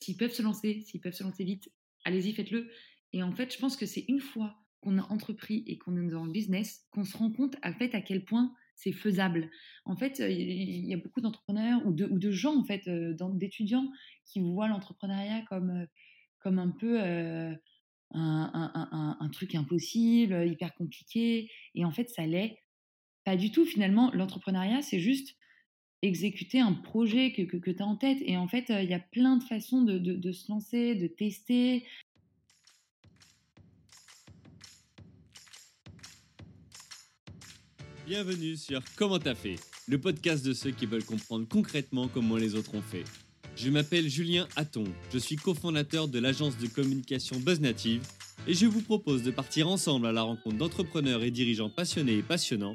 s'ils peuvent se lancer, s'ils peuvent se lancer vite, allez-y, faites-le. Et en fait, je pense que c'est une fois qu'on a entrepris et qu'on est dans le business qu'on se rend compte en fait à quel point c'est faisable. En fait, il y a beaucoup d'entrepreneurs ou de, gens en fait, d'étudiants qui voient l'entrepreneuriat comme comme un peu un, un, un, truc impossible, hyper compliqué. Et en fait, ça l'est pas du tout. Finalement, l'entrepreneuriat, c'est juste exécuter un projet que, que, tu as en tête. Et en fait, il y a plein de façons de, de, de se lancer, de tester. Bienvenue sur Comment t'as fait, le podcast de ceux qui veulent comprendre concrètement comment les autres ont fait. Je m'appelle Julien Hatton, je suis cofondateur de l'agence de communication BuzzNative et je vous propose de partir ensemble à la rencontre d'entrepreneurs et dirigeants passionnés et passionnants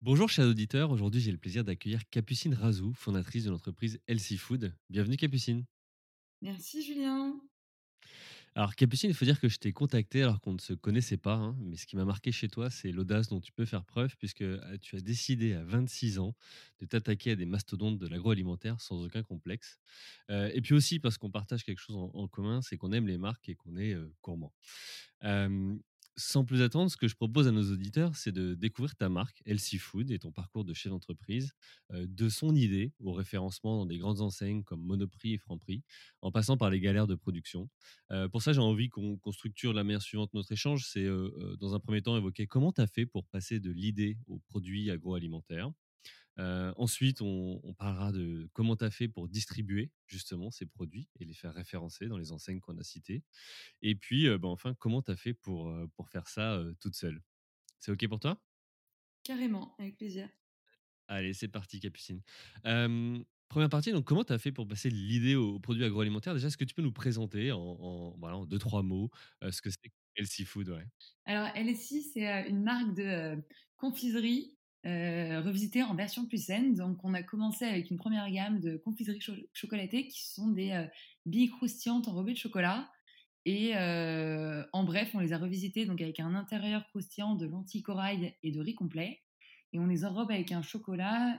Bonjour chers auditeurs, aujourd'hui j'ai le plaisir d'accueillir Capucine Razou, fondatrice de l'entreprise Healthy Food. Bienvenue Capucine. Merci Julien. Alors Capucine, il faut dire que je t'ai contacté alors qu'on ne se connaissait pas, hein, mais ce qui m'a marqué chez toi, c'est l'audace dont tu peux faire preuve, puisque euh, tu as décidé à 26 ans de t'attaquer à des mastodontes de l'agroalimentaire sans aucun complexe. Euh, et puis aussi parce qu'on partage quelque chose en, commun, c'est qu'on aime les marques et qu'on est euh, gourmand sans plus attendre, ce que je propose à nos auditeurs, c'est de découvrir ta marque, Healthy Food, et ton parcours de chef d'entreprise, euh, de son idée au référencement dans des grandes enseignes comme Monoprix et Franprix, en passant par les galères de production. Euh, pour ça, j'ai envie qu'on structure la manière suivante notre échange. C'est, euh, dans un premier temps, évoquer comment tu as fait pour passer de l'idée au produit agroalimentaire. Euh, ensuite, on, parlera de comment tu as fait pour distribuer justement ces produits et les faire référencer dans les enseignes qu'on a citées. Et puis, euh, bah, enfin, comment tu as fait pour, euh, pour faire ça toute seule. C'est OK pour toi? Carrément, avec plaisir. Allez, c'est parti, Capucine. première partie, donc comment tu as fait pour passer l'idée au, produit agroalimentaire? Déjà, est-ce que tu peux nous présenter en, voilà, deux, trois mots ce que c'est Healthy Food ouais? Alors, LSI, c'est une marque de confiserie euh, revisité en version plus saine. Donc, on a commencé avec une première gamme de confiseries chocolatées qui sont des euh, billes croustillantes enrobées de chocolat. Et euh, en bref, on les a revisitées donc avec un intérieur croustillant de lentilles corail et de riz complet. Et on les enrobe avec un chocolat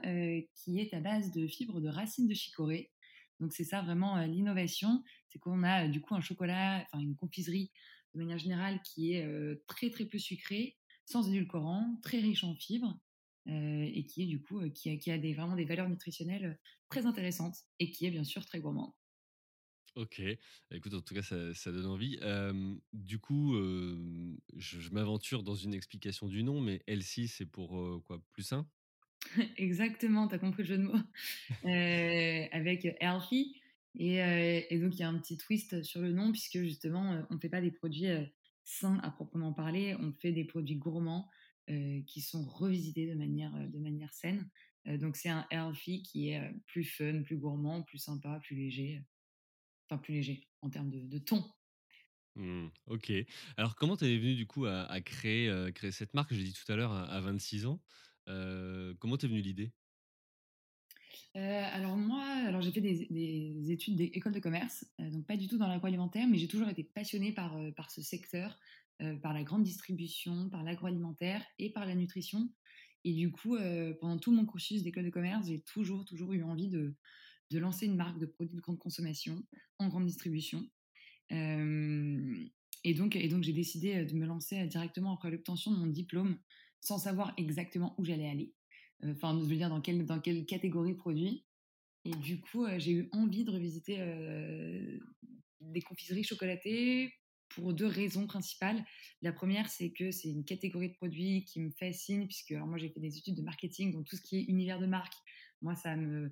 qui est à base de fibres de racines de chicorée. Donc c'est ça vraiment l'innovation, c'est qu'on a du coup un chocolat, enfin une confiserie de manière générale qui est très très peu sucrée, sans édulcorant, très riche en fibres euh, et qui est du coup euh, qui a, qui a des, vraiment des valeurs nutritionnelles euh, très intéressantes et qui est bien sûr très gourmand. Ok, écoute, en tout cas, ça, donne envie. du coup, je, m'aventure dans une explication du nom, mais Elsie, c'est pour quoi Plus sain? Exactement, tu as compris le jeu de mots. avec Healthy. Et, et, donc, il y a un petit twist sur le nom, puisque justement, on ne fait pas des produits sains à proprement parler, on fait des produits gourmands euh, qui sont revisités de manière, euh, de manière saine. Euh, donc c'est un healthy qui est plus fun, plus gourmand, plus sympa, plus léger. Enfin, plus léger en termes de, ton. Mmh, ok. Alors, comment tu es venu du coup à, créer, créer cette marque? J'ai dit tout à l'heure à, 26 ans. comment t'es venu l'idée? Alors moi, alors j'ai fait des, études d'école de commerce, donc pas du tout dans l'agroalimentaire, mais j'ai toujours été passionnée par, par ce secteur, euh, par la grande distribution, par l'agroalimentaire et par la nutrition. Et du coup, euh, pendant tout mon cursus d'école de commerce, j'ai toujours, toujours eu envie de, de, lancer une marque de produits de grande consommation en grande distribution. Euh, et donc, et donc j'ai décidé de me lancer directement après l'obtention de mon diplôme, sans savoir exactement où j'allais aller. Enfin, je veux dire dans quelle, dans quelle catégorie produit. Et du coup, j'ai eu envie de revisiter des confiseries chocolatées pour deux raisons principales. La première, c'est que c'est une catégorie de produits qui me fascine, puisque alors moi j'ai fait des études de marketing, donc tout ce qui est univers de marque, moi ça me,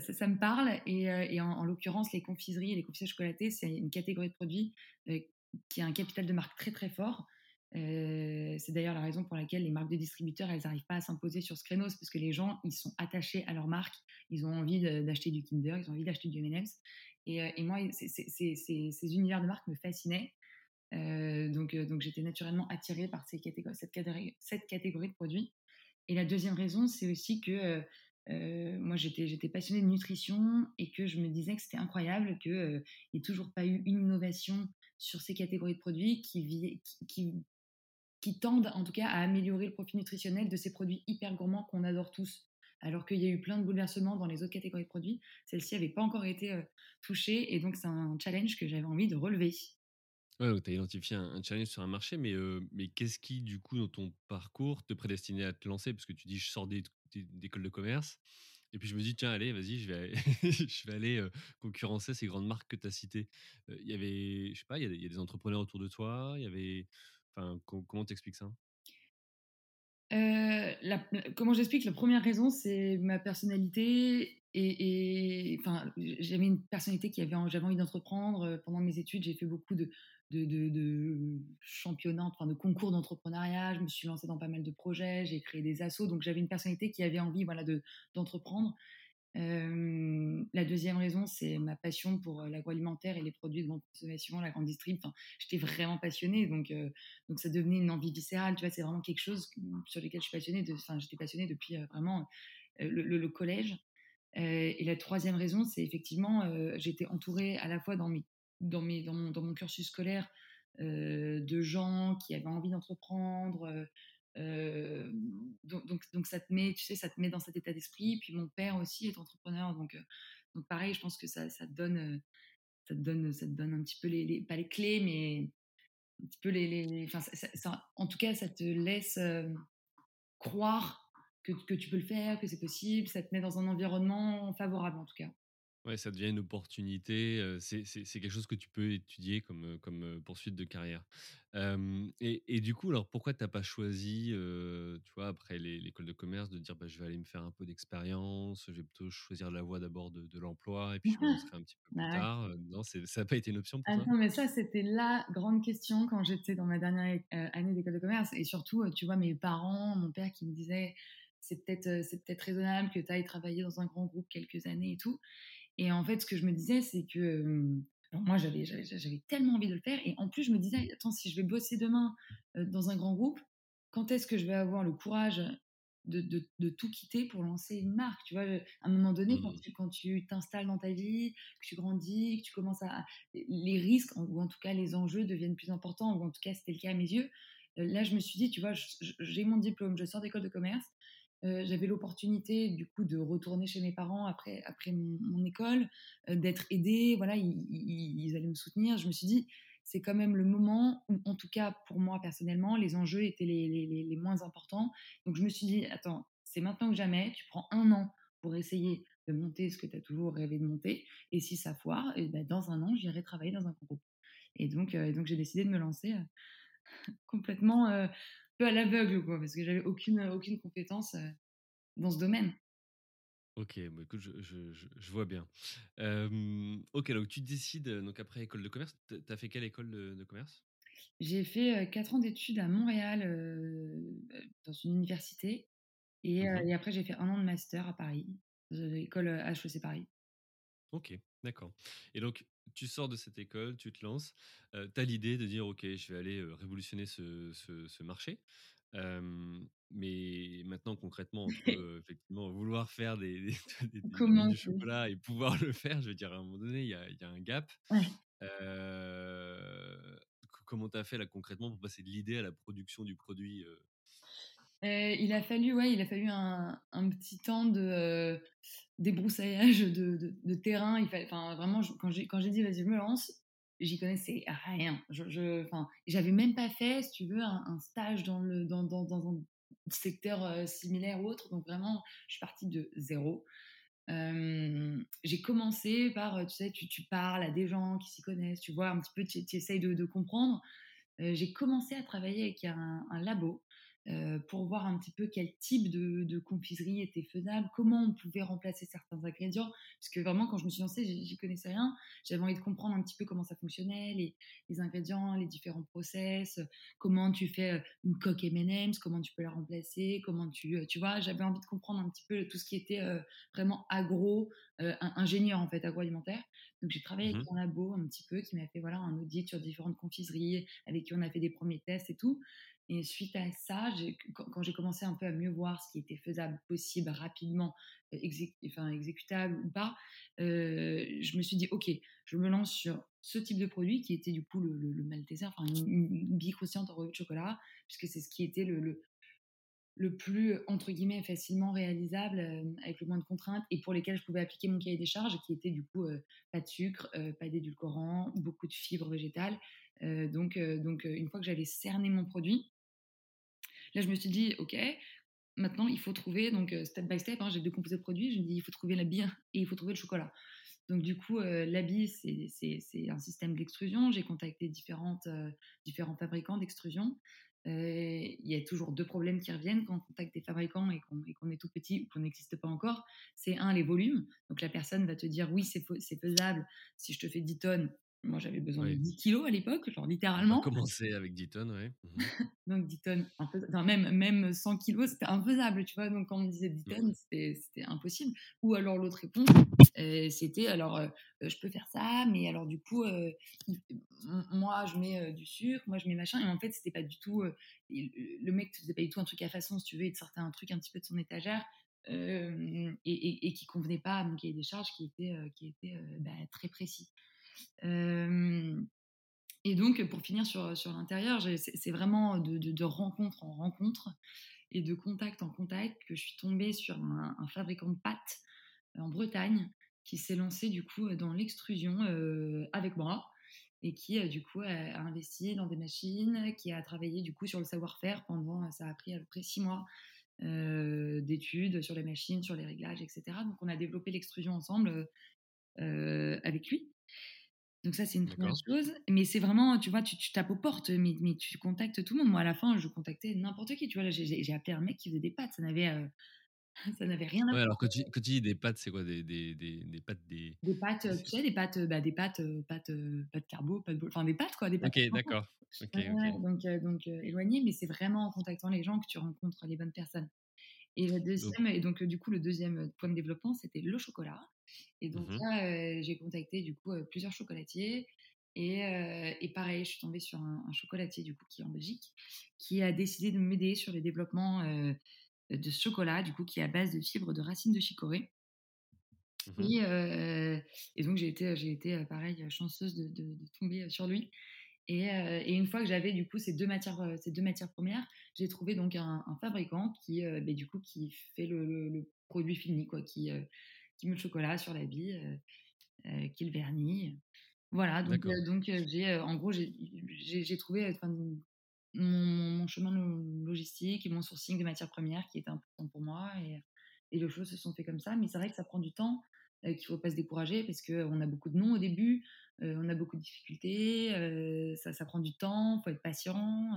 ça, me parle. Et, euh, en, l'occurrence, les confiseries et les confiseries chocolatées, c'est une catégorie de produits euh, qui a un capital de marque très très fort. Euh, c'est d'ailleurs la raison pour laquelle les marques de distributeurs, elles n'arrivent pas à s'imposer sur ce créneau, parce que les gens, ils sont attachés à leur marque, ils ont envie d'acheter du Kinder, ils ont envie d'acheter du M&M's. Et, et moi, ces univers de marque me fascinaient. Donc, donc j'étais naturellement attirée par cette, catégorie, de produits. Et la deuxième raison, c'est aussi que moi, j'étais passionnée de nutrition et que je me disais que c'était incroyable qu'il n'y ait toujours pas eu une innovation sur ces catégories de produits qui, qui, tendent en tout cas à améliorer le profil nutritionnel de ces produits hyper gourmands qu'on adore tous. Alors qu'il y a eu plein de bouleversements dans les autres catégories de produits, celle-ci n'avait pas encore été touchée et donc c'est un challenge que j'avais envie de relever. Ouais, tu as identifié un, challenge sur un marché, mais, mais qu'est-ce qui, du coup, dans ton parcours, te prédestinait à te lancer? Parce que tu dis, je sors d'école de commerce. Et puis je me dis, tiens, allez, vas-y, je vais, je vais aller concurrencer ces grandes marques que tu as citées. Il y avait, je sais pas, il y, a des entrepreneurs autour de toi. Il y avait, enfin, comment t'expliques ça? La, comment j'explique La première raison, c'est ma personnalité. Et, enfin, j'avais une personnalité qui avait, j'avais envie d'entreprendre. Pendant mes études, j'ai fait beaucoup de, championnats, enfin de concours d'entrepreneuriat. Je me suis lancée dans pas mal de projets, j'ai créé des assos, donc j'avais une personnalité qui avait envie voilà, d'entreprendre. La deuxième raison, c'est ma passion pour l'agroalimentaire et les produits de grande consommation, la grande distrib. Enfin, j'étais vraiment passionnée, donc, donc ça devenait une envie viscérale. Tu vois, c'est vraiment quelque chose sur lequel je suis passionnée. Enfin, j'étais passionnée depuis vraiment le, collège. et la troisième raison, c'est effectivement, j'étais entourée à la fois dans mes dans, mes, dans, mon, cursus scolaire de gens qui avaient envie d'entreprendre. Euh, euh, donc, donc, ça te met, tu sais, ça te met dans cet état d'esprit. Puis mon père aussi est entrepreneur, donc, donc pareil, je pense que ça, ça te donne, ça te donne, ça donne un petit peu les, pas les clés, mais un petit peu les, ça, en tout cas, ça te laisse croire que, tu peux le faire, que c'est possible. Ça te met dans un environnement favorable, en tout cas. Ouais, ça devient une opportunité. C'est quelque chose que tu peux étudier comme, comme poursuite de carrière. et, et, du coup, alors pourquoi tu n'as pas choisi, tu vois, après l'école de commerce, de dire bah, je vais aller me faire un peu d'expérience, je vais plutôt choisir la voie d'abord de, de l'emploi et puis je me lancerai un petit peu plus bah tard Non, ça n'a pas été une option pour toi? Non, mais ça, c'était la grande question quand j'étais dans ma dernière année d'école de commerce. Et surtout, tu vois, mes parents, mon père qui me disait c'est peut-être c'est peut-être raisonnable que tu ailles travailler dans un grand groupe quelques années et tout. Et en fait, ce que je me disais, c'est que moi, j'avais, j'avais tellement envie de le faire. Et en plus, je me disais, attends, si je vais bosser demain dans un grand groupe, quand est-ce que je vais avoir le courage de, de, tout quitter pour lancer une marque Tu vois, à un moment donné, quand mmh. tu, quand tu t'installes dans ta vie, que tu grandis, que tu commences à. Les risques, ou en tout cas les enjeux, deviennent plus importants, ou en tout cas, c'était le cas à mes yeux. Là, je me suis dit, tu vois, j'ai mon diplôme, je sors d'école de commerce, j'avais l'opportunité du coup de retourner chez mes parents après, après mon, école, d'être aidée, voilà, ils, allaient me soutenir. Je me suis dit, c'est quand même le moment où, en tout cas pour moi personnellement, les enjeux étaient les, les, les moins importants. Donc je me suis dit, attends, c'est maintenant ou jamais, tu prends un an pour essayer de monter ce que tu as toujours rêvé de monter, et si ça foire, et ben dans un an, j'irai travailler dans un groupe. Et donc, donc j'ai décidé de me lancer complètement peu à l'aveugle, quoi, parce que j'avais aucune, aucune compétence dans ce domaine. Ok, bon, écoute, je, je, je, vois bien. ok, donc tu décides, donc après école de commerce, tu as fait quelle école de, commerce? J'ai fait 4 ans d'études à Montréal, dans une université, et, mmh et après j'ai fait un an de master à Paris, dans l'école HEC Paris. Ok, d'accord. Et donc, tu sors de cette école, tu te lances, tu as l'idée de dire, OK, je vais aller révolutionner ce, ce, marché. mais maintenant, concrètement, entre effectivement vouloir faire des, des, chocolat et pouvoir le faire, je veux dire, à un moment donné, il y a, y a, un gap. comment tu as fait là concrètement pour passer de l'idée à la production du produit il a fallu, ouais, il a fallu un, un petit temps de, débroussaillage de, de, terrain. Il fallait, enfin, vraiment, quand j'ai, dit vas-y, je me lance, j'y connaissais rien. Je, enfin, j'avais même pas fait, si tu veux, un, stage dans, le, dans, dans, un secteur euh, similaire ou autre. Donc vraiment, je suis partie de zéro. j'ai commencé par, tu sais, tu, tu, parles à des gens qui s'y connaissent, tu vois un petit peu, tu, essayes de, de comprendre. Euh, j'ai commencé à travailler avec un, un labo euh, pour voir un petit peu quel type de, confiserie était faisable, comment on pouvait remplacer certains ingrédients. Parce que vraiment, quand je me suis lancée, j'y connaissais rien. J'avais envie de comprendre un petit peu comment ça fonctionnait, les, les ingrédients, les différents process, comment tu fais euh, une coque M&M's, comment tu peux la remplacer, comment tu, euh, tu vois, j'avais envie de comprendre un petit peu tout ce qui était vraiment agro, ingénieur en fait, agroalimentaire. Donc j'ai travaillé avec Mmh un labo un petit peu qui m'a fait voilà un audit sur différentes confiseries, avec qui on a fait des premiers tests et tout. Et suite à ça, quand, j'ai commencé un peu à mieux voir ce qui était faisable, possible, rapidement, enfin, exécutable ou pas, je me suis dit, OK, je me lance sur ce type de produit qui était du coup le, le, enfin une, une, bille en revue de chocolat, puisque c'est ce qui était le, plus, entre guillemets, facilement réalisable, avec le moins de contraintes, et pour lesquels je pouvais appliquer mon cahier des charges, qui était du coup pas de sucre, pas d'édulcorant, beaucoup de fibres végétales. donc une fois que j'avais cerné mon produit, là je me suis dit, OK, maintenant il faut trouver, donc step by step, hein, j'ai deux composés de produits, je me dis, il faut trouver bille et il faut trouver le chocolat. Donc du coup, euh, l'habit, c'est un système d'extrusion. J'ai contacté différentes, euh, différents fabricants d'extrusion. Euh, il y a toujours deux problèmes qui reviennent quand on contacte des fabricants et qu'on est tout petit ou qu'on n'existe pas encore. C'est un, les volumes. Donc la personne va te dire oui, c'est faisable. Si je te fais 10 tonnes, moi, j'avais besoin de 10 kilos à l'époque, genre littéralement. Commencer avec 10 tonnes, oui. Mmh donc 10 tonnes, enfin, même, même 100 kilos, c'était infaisable, tu vois? Donc quand on me disait 10 mmh tonnes, c'était impossible. Ou alors l'autre réponse, euh, c'était alors, euh, je peux faire ça, mais alors du coup, euh, moi, je mets du sucre, moi, je mets machin. Et en fait, c'était pas du tout. le mec faisait pas du tout un truc à façon, si tu veux, il te sortait un truc un petit peu de son étagère. et, et, et, qui convenait pas à mon cahier des charges qui était, qui était bah, très précis et donc, pour finir sur, sur l'intérieur, c'est vraiment de, rencontre en rencontre et de contact en contact que je suis tombée sur un, fabricant de pâtes en Bretagne qui s'est lancé du coup dans l'extrusion avec moi et qui du coup a, investi dans des machines, qui a travaillé du coup sur le savoir-faire pendant, ça a pris à peu près six mois d'études sur les machines, sur les réglages, etc. Donc on a développé l'extrusion ensemble avec lui. Donc ça, c'est une première chose. Mais c'est vraiment, tu vois, tu, tapes aux portes, mais, mais, tu contactes tout le monde. Moi, à la fin, je contactais n'importe qui. Tu vois, j'ai appelé un mec qui faisait des pâtes. Ça n'avait, euh, ça n'avait rien à ouais, alors quand tu, quand tu dis des pâtes, c'est quoi? Des, des, des, des, pâtes des... des pâtes, tu sais, des pâtes, bah, des pâtes, euh, pâtes, euh, pâtes carbo, pâtes, enfin des pâtes quoi, des pâtes. Ok, d'accord. donc, donc éloigné, mais c'est vraiment en contactant les gens que tu rencontres les bonnes personnes. Et le deuxième, et donc du coup le deuxième point de développement, c'était le chocolat. Et donc mmh là, j'ai contacté du coup plusieurs chocolatiers. Et, et, pareil, je suis tombée sur un, chocolatier du coup qui est en Belgique, qui a décidé de m'aider sur le développement de ce chocolat, du coup qui est à base de fibres de racines de chicorée. Mmh et, et, donc j'ai été, j'ai été pareil chanceuse de, de, tomber sur lui. Et, et, une fois que j'avais du coup ces deux matières, ces deux matières premières, j'ai trouvé donc un, fabricant qui, bah, du coup, qui fait le, le produit fini, quoi, qui, qui met le chocolat sur la bille, euh, euh, qui le vernit. Voilà, donc, euh, donc j'ai, en gros, j'ai trouvé mon, mon, chemin logistique et mon sourcing de matières premières qui était important pour moi. Et, et les choses se sont fait comme ça. Mais c'est vrai que ça prend du temps, qu'il ne faut pas se décourager parce qu'on a beaucoup de noms au début, on a beaucoup de difficultés, ça, ça, prend du temps, il faut être patient.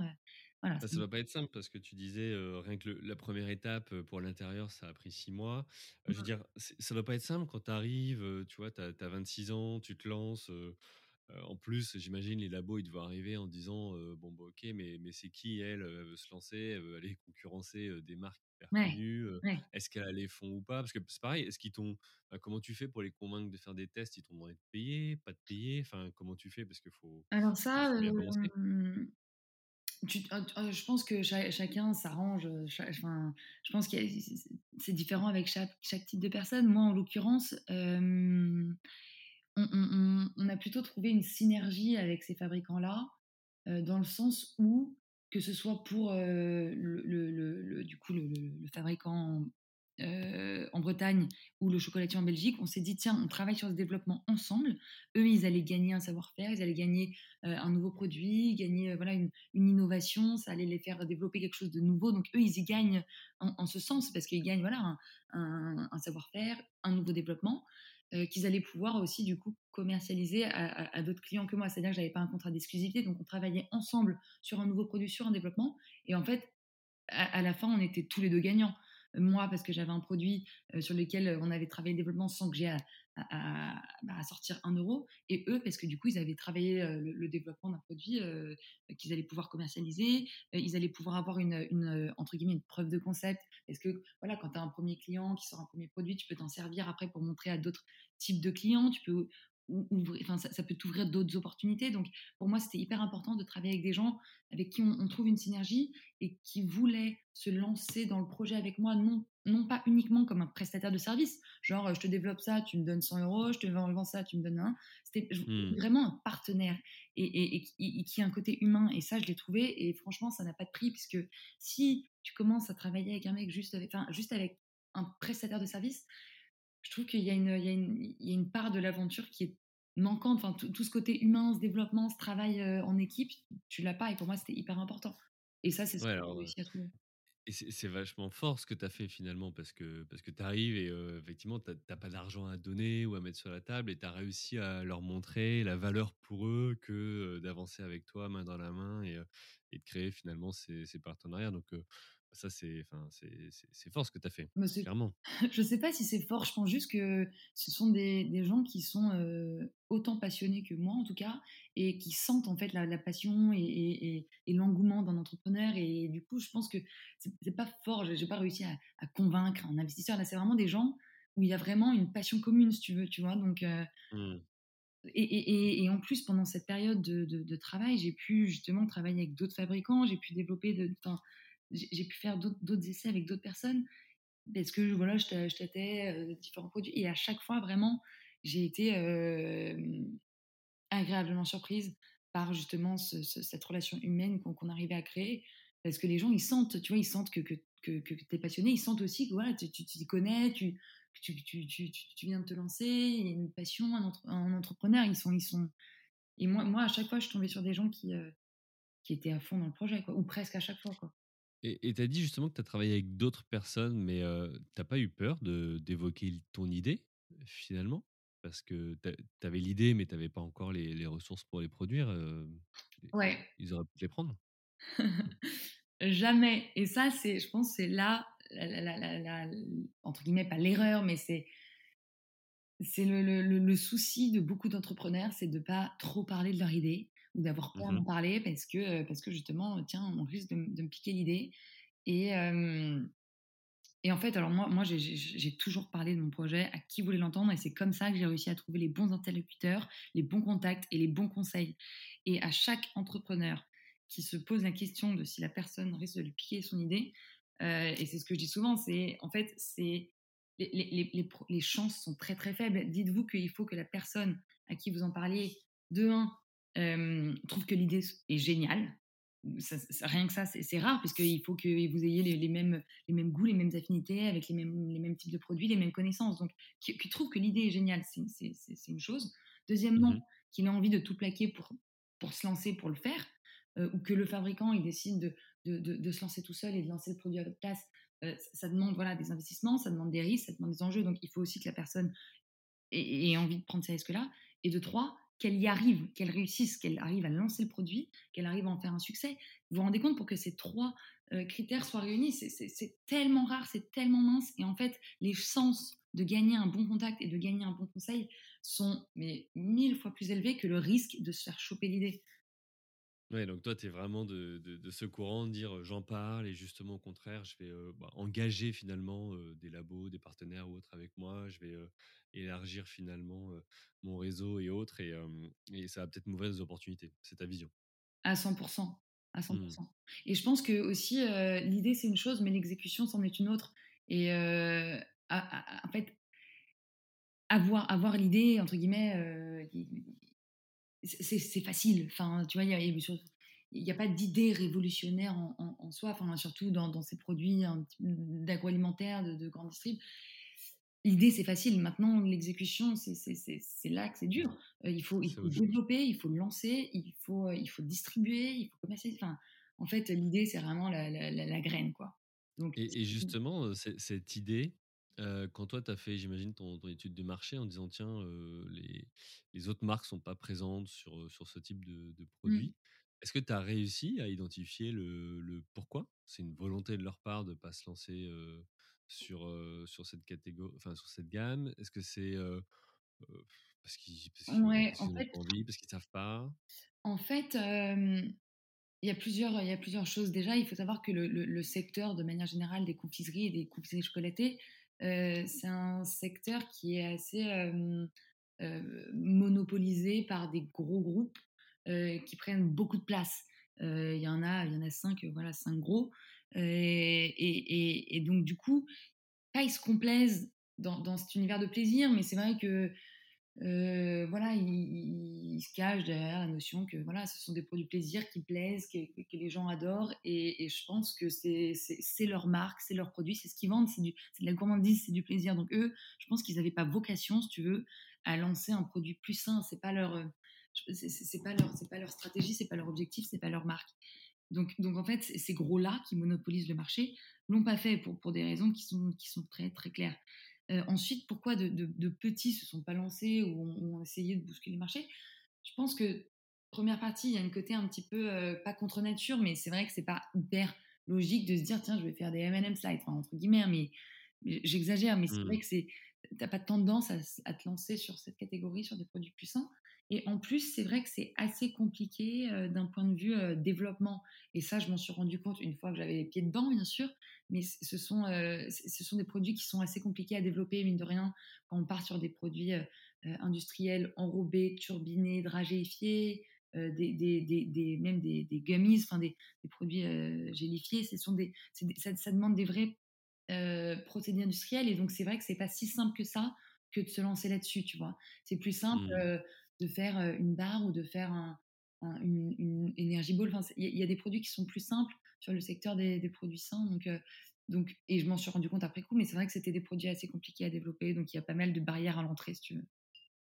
Voilà, bah, ça va pas être simple parce que tu disais rien que la première étape pour l'intérieur, ça a pris six mois. je veux dire, ça va pas être simple quand tu arrives, tu vois, tu as, 26 ans, tu te lances. en plus, j'imagine les labos, ils devaient arriver en disant bon, bah, ok, mais, mais c'est qui elle, elle veut se lancer, elle veut aller concurrencer des marques Est-ce qu'elle les fonds ou pas? Parce que c'est pareil, est-ce qu'ils t'ont. Bah, comment tu fais pour les convaincre de faire des tests? Ils t'ont demandé de payer, pas de payer? Enfin, comment tu fais? Parce qu'il faut. Alors, ça, je pense que chacun s'arrange. Enfin, je pense que c'est différent avec chaque, chaque, type de personne. Moi, en l'occurrence, on, a plutôt trouvé une synergie avec ces fabricants-là, dans le sens où, que ce soit pour euh, le, du coup, le, fabricant euh, en Bretagne ou le chocolatier en Belgique, on s'est dit tiens, on travaille sur ce développement ensemble. Eux, ils allaient gagner un savoir-faire, ils allaient gagner euh, un nouveau produit, gagner voilà une, innovation, ça allait les faire développer quelque chose de nouveau. Donc eux, ils y gagnent en, ce sens parce qu'ils gagnent voilà un, savoir-faire, un nouveau développement qu'ils allaient pouvoir aussi du coup commercialiser à, d'autres clients que moi. C'est-à-dire que j'avais pas un contrat d'exclusivité, donc on travaillait ensemble sur un nouveau produit, sur un développement, et en fait à la fin, on était tous les deux gagnants moi parce que j'avais un produit sur lequel on avait travaillé le développement sans que j'ai à, bah, sortir un euro, et eux parce que du coup ils avaient travaillé le, développement d'un produit qu'ils allaient pouvoir commercialiser, ils allaient pouvoir avoir une, entre guillemets une preuve de concept, parce que voilà quand tu as un premier client qui sort un premier produit, tu peux t'en servir après pour montrer à d'autres types de clients, tu peux enfin, ça, peut t'ouvrir d'autres opportunités. Donc, pour moi, c'était hyper important de travailler avec des gens avec qui on, trouve une synergie et qui voulaient se lancer dans le projet avec moi, non, non pas uniquement comme un prestataire de service, genre je te développe ça, tu me donnes 100 euros, je te vends ça, tu me donnes un. C'était mmh. vraiment un partenaire et, et, qui a un côté humain. Et ça, je l'ai trouvé. Et franchement, ça n'a pas de prix, puisque si tu commences à travailler avec un mec juste avec, enfin, juste avec un prestataire de service, je trouve qu'il y, y, y, a une part de l'aventure qui est manquante. Enfin, tout ce côté humain, ce développement, ce travail euh, en équipe, tu l'as pas. Et pour moi, c'était hyper important. Et ça, c'est ce que j'ai réussi à trouver. Et c'est vachement fort ce que tu as fait finalement parce que, parce que tu arrives et effectivement, tu n'as pas d'argent à donner ou à mettre sur la table et tu as réussi à leur montrer la valeur pour eux que d'avancer avec toi main dans la main et, et de créer finalement ces, ces partenariats. Donc, ça, c'est, enfin, c'est, fort ce que tu as fait, clairement. Je sais pas si c'est fort, je pense juste que ce sont des, des gens qui sont autant passionnés que moi, en tout cas, et qui sentent en fait la, passion et, et, et, l'engouement d'un entrepreneur. Et du coup, je pense que c'est, pas fort, j'ai, pas réussi à, à, convaincre un investisseur. Là, c'est vraiment des gens où il y a vraiment une passion commune, si tu veux, tu vois. Donc. Mmh. Et, et, en plus, pendant cette période de, de, travail, j'ai pu justement travailler avec d'autres fabricants, j'ai pu développer de, j'ai pu faire d'autres essais avec d'autres personnes parce que voilà, je tâtais euh, différents produits. Et à chaque fois, vraiment, j'ai été euh, agréablement surprise par justement cette relation humaine qu'on arrivait à créer. Parce que les gens, ils sentent, tu vois, ils sentent que, que, que, que tu es passionné, ils sentent aussi que voilà, tu t'y connais, tu, tu, tu, tu, viens de te lancer, il y a une passion, un, un, entrepreneur, ils sont, ils sont. Et moi, moi, à chaque fois, je tombais sur des gens qui, euh, qui étaient à fond dans le projet, quoi, ou presque à chaque fois. Quoi. Et tu as dit justement que tu as travaillé avec d'autres personnes, mais tu n'as pas eu peur d'évoquer ton idée, finalement? Parce que tu avais l'idée, mais tu n'avais pas encore les, les, ressources pour les produire. ouais. Ils auraient pu les prendre? Jamais. Et ça, c'est, je pense, c'est là, la, entre guillemets, pas l'erreur, mais c'est c'est le, le, le, souci de beaucoup d'entrepreneurs, c'est de pas trop parler de leur idée ou d'avoir peur d'en mmh parler parce que, parce que justement, tiens, on risque de, me piquer l'idée. Et, et en fait, alors moi, moi j'ai toujours parlé de mon projet à qui voulait l'entendre et c'est comme ça que j'ai réussi à trouver les bons interlocuteurs, les bons contacts et les bons conseils. Et à chaque entrepreneur qui se pose la question de si la personne risque de lui piquer son idée, et c'est ce que je dis souvent, c'est en fait, c'est les, les, les, les, chances sont très très faibles. Dites-vous qu'il faut que la personne à qui vous en parliez, de un, trouve que l'idée est géniale. rien que ça, c'est rare, puisqu'il faut que vous ayez les, mêmes, les mêmes goûts, les mêmes affinités, avec les mêmes, les mêmes types de produits, les mêmes connaissances. Donc, qui, trouve que l'idée est géniale, c'est une chose. Deuxièmement, mmh qu'il a envie de tout plaquer pour, pour se lancer, pour le faire, ou que le fabricant, il décide de, de, de, se lancer tout seul et de lancer le produit à votre place. ça demande voilà, des investissements, ça demande des risques, ça demande des enjeux. Donc, il faut aussi que la personne ait, ait envie de prendre ces risques-là. Et de trois, qu'elle y arrive, qu'elle réussisse, qu'elle arrive à lancer le produit, qu'elle arrive à en faire un succès. Vous vous rendez compte pour que ces trois euh, critères soient réunis, c'est tellement rare, c'est tellement mince. Et en fait, les chances de gagner un bon contact et de gagner un bon conseil sont mille fois plus élevées que le risque de se faire choper l'idée. Ouais, donc toi, tu es vraiment de, de, ce courant, de dire j'en parle et justement au contraire, je vais bah, engager finalement des labos, des partenaires ou autres avec moi, je vais élargir finalement mon réseau et autres et, et ça va peut-être m'ouvrir des opportunités. C'est ta vision. À 100%. À 100%. Mmh. Et je pense que aussi, l'idée c'est une chose, mais l'exécution c'en est une autre. Et en fait, avoir, avoir l'idée, entre guillemets, c'est facile. Enfin, tu vois, il n'y a, pas d'idée révolutionnaire en, soi, enfin, surtout dans, ces produits d'agroalimentaire, de, de grande distrib. L'idée, c'est facile. Maintenant, l'exécution, c'est là que c'est dur. Euh, il faut, il faut développer, il faut lancer, il faut, euh, il faut distribuer, il faut commercialiser. Enfin, en fait, l'idée, c'est vraiment la, la, graine. Quoi. Donc, et, justement, euh, cette idée, quand toi, tu as fait, j'imagine, ton, étude de marché en disant, tiens, les, les, autres marques sont pas présentes sur, sur ce type de, de mmh. produit, est-ce que tu as réussi à identifier le, le pourquoi? C'est une volonté de leur part de ne pas se lancer sur, sur cette catégorie, enfin sur cette gamme? Est-ce que c'est parce qu'ils ouais, ont envie, parce qu'ils savent pas? En fait, il y a plusieurs, il y a plusieurs choses. Déjà, il faut savoir que le, le, secteur, de manière générale, des confiseries et des confiseries chocolatées, c'est un secteur qui est assez monopolisé par des gros groupes qui prennent beaucoup de place. Il y en a, il y en a cinq, voilà, cinq gros. Et, et, donc du coup, pas ils se complaisent dans, dans cet univers de plaisir, mais c'est vrai que voilà, ils, se cachent derrière la notion que voilà, ce sont des produits plaisir qui plaisent, que, les gens adorent, et, je pense que c'est leur marque, c'est leur produit, c'est ce qu'ils vendent, c'est de la gourmandise, c'est du plaisir. Donc eux, je pense qu'ils n'avaient pas vocation, si tu veux, à lancer un produit plus sain. C'est pas leur, c'est pas leur, c'est pas leur stratégie, c'est pas leur objectif, c'est pas leur marque. Donc, donc en fait, ces gros-là qui monopolisent le marché l'ont pas fait pour, pour des raisons qui sont, qui sont très, très claires. Euh, ensuite, pourquoi de, de, petits se sont pas lancés ou ont, essayé de bousculer le marché? Je pense que première partie, il y a un côté un petit peu euh, pas contre nature, mais c'est vrai que c'est pas hyper logique de se dire tiens, je vais faire des M&M slides, entre guillemets, hein, mais, j'exagère, mais c'est vrai mmh. que c'est t'as pas tendance à, à, te lancer sur cette catégorie, sur des produits puissants. Et en plus, c'est vrai que c'est assez compliqué euh, d'un point de vue euh, développement. Et ça, je m'en suis rendu compte une fois que j'avais les pieds dedans, bien sûr. Mais ce sont, euh, ce sont des produits qui sont assez compliqués à développer, mine de rien, quand on part sur des produits industriels enrobés, turbinés, dragéifiés, des, des, des, même des, des gummies, enfin des, produits gélifiés. Ce sont des, ça, ça, demande des vrais procédés industriels. Et donc, c'est vrai que c'est pas si simple que ça que de se lancer là-dessus, tu vois. C'est plus simple. Mmh de faire une barre ou de faire un, une, une énergie ball. Enfin, il y, a des produits qui sont plus simples sur le secteur des, produits sains. Donc, donc, et je m'en suis rendu compte après coup, mais c'est vrai que c'était des produits assez compliqués à développer. Donc, il y a pas mal de barrières à l'entrée, si tu veux.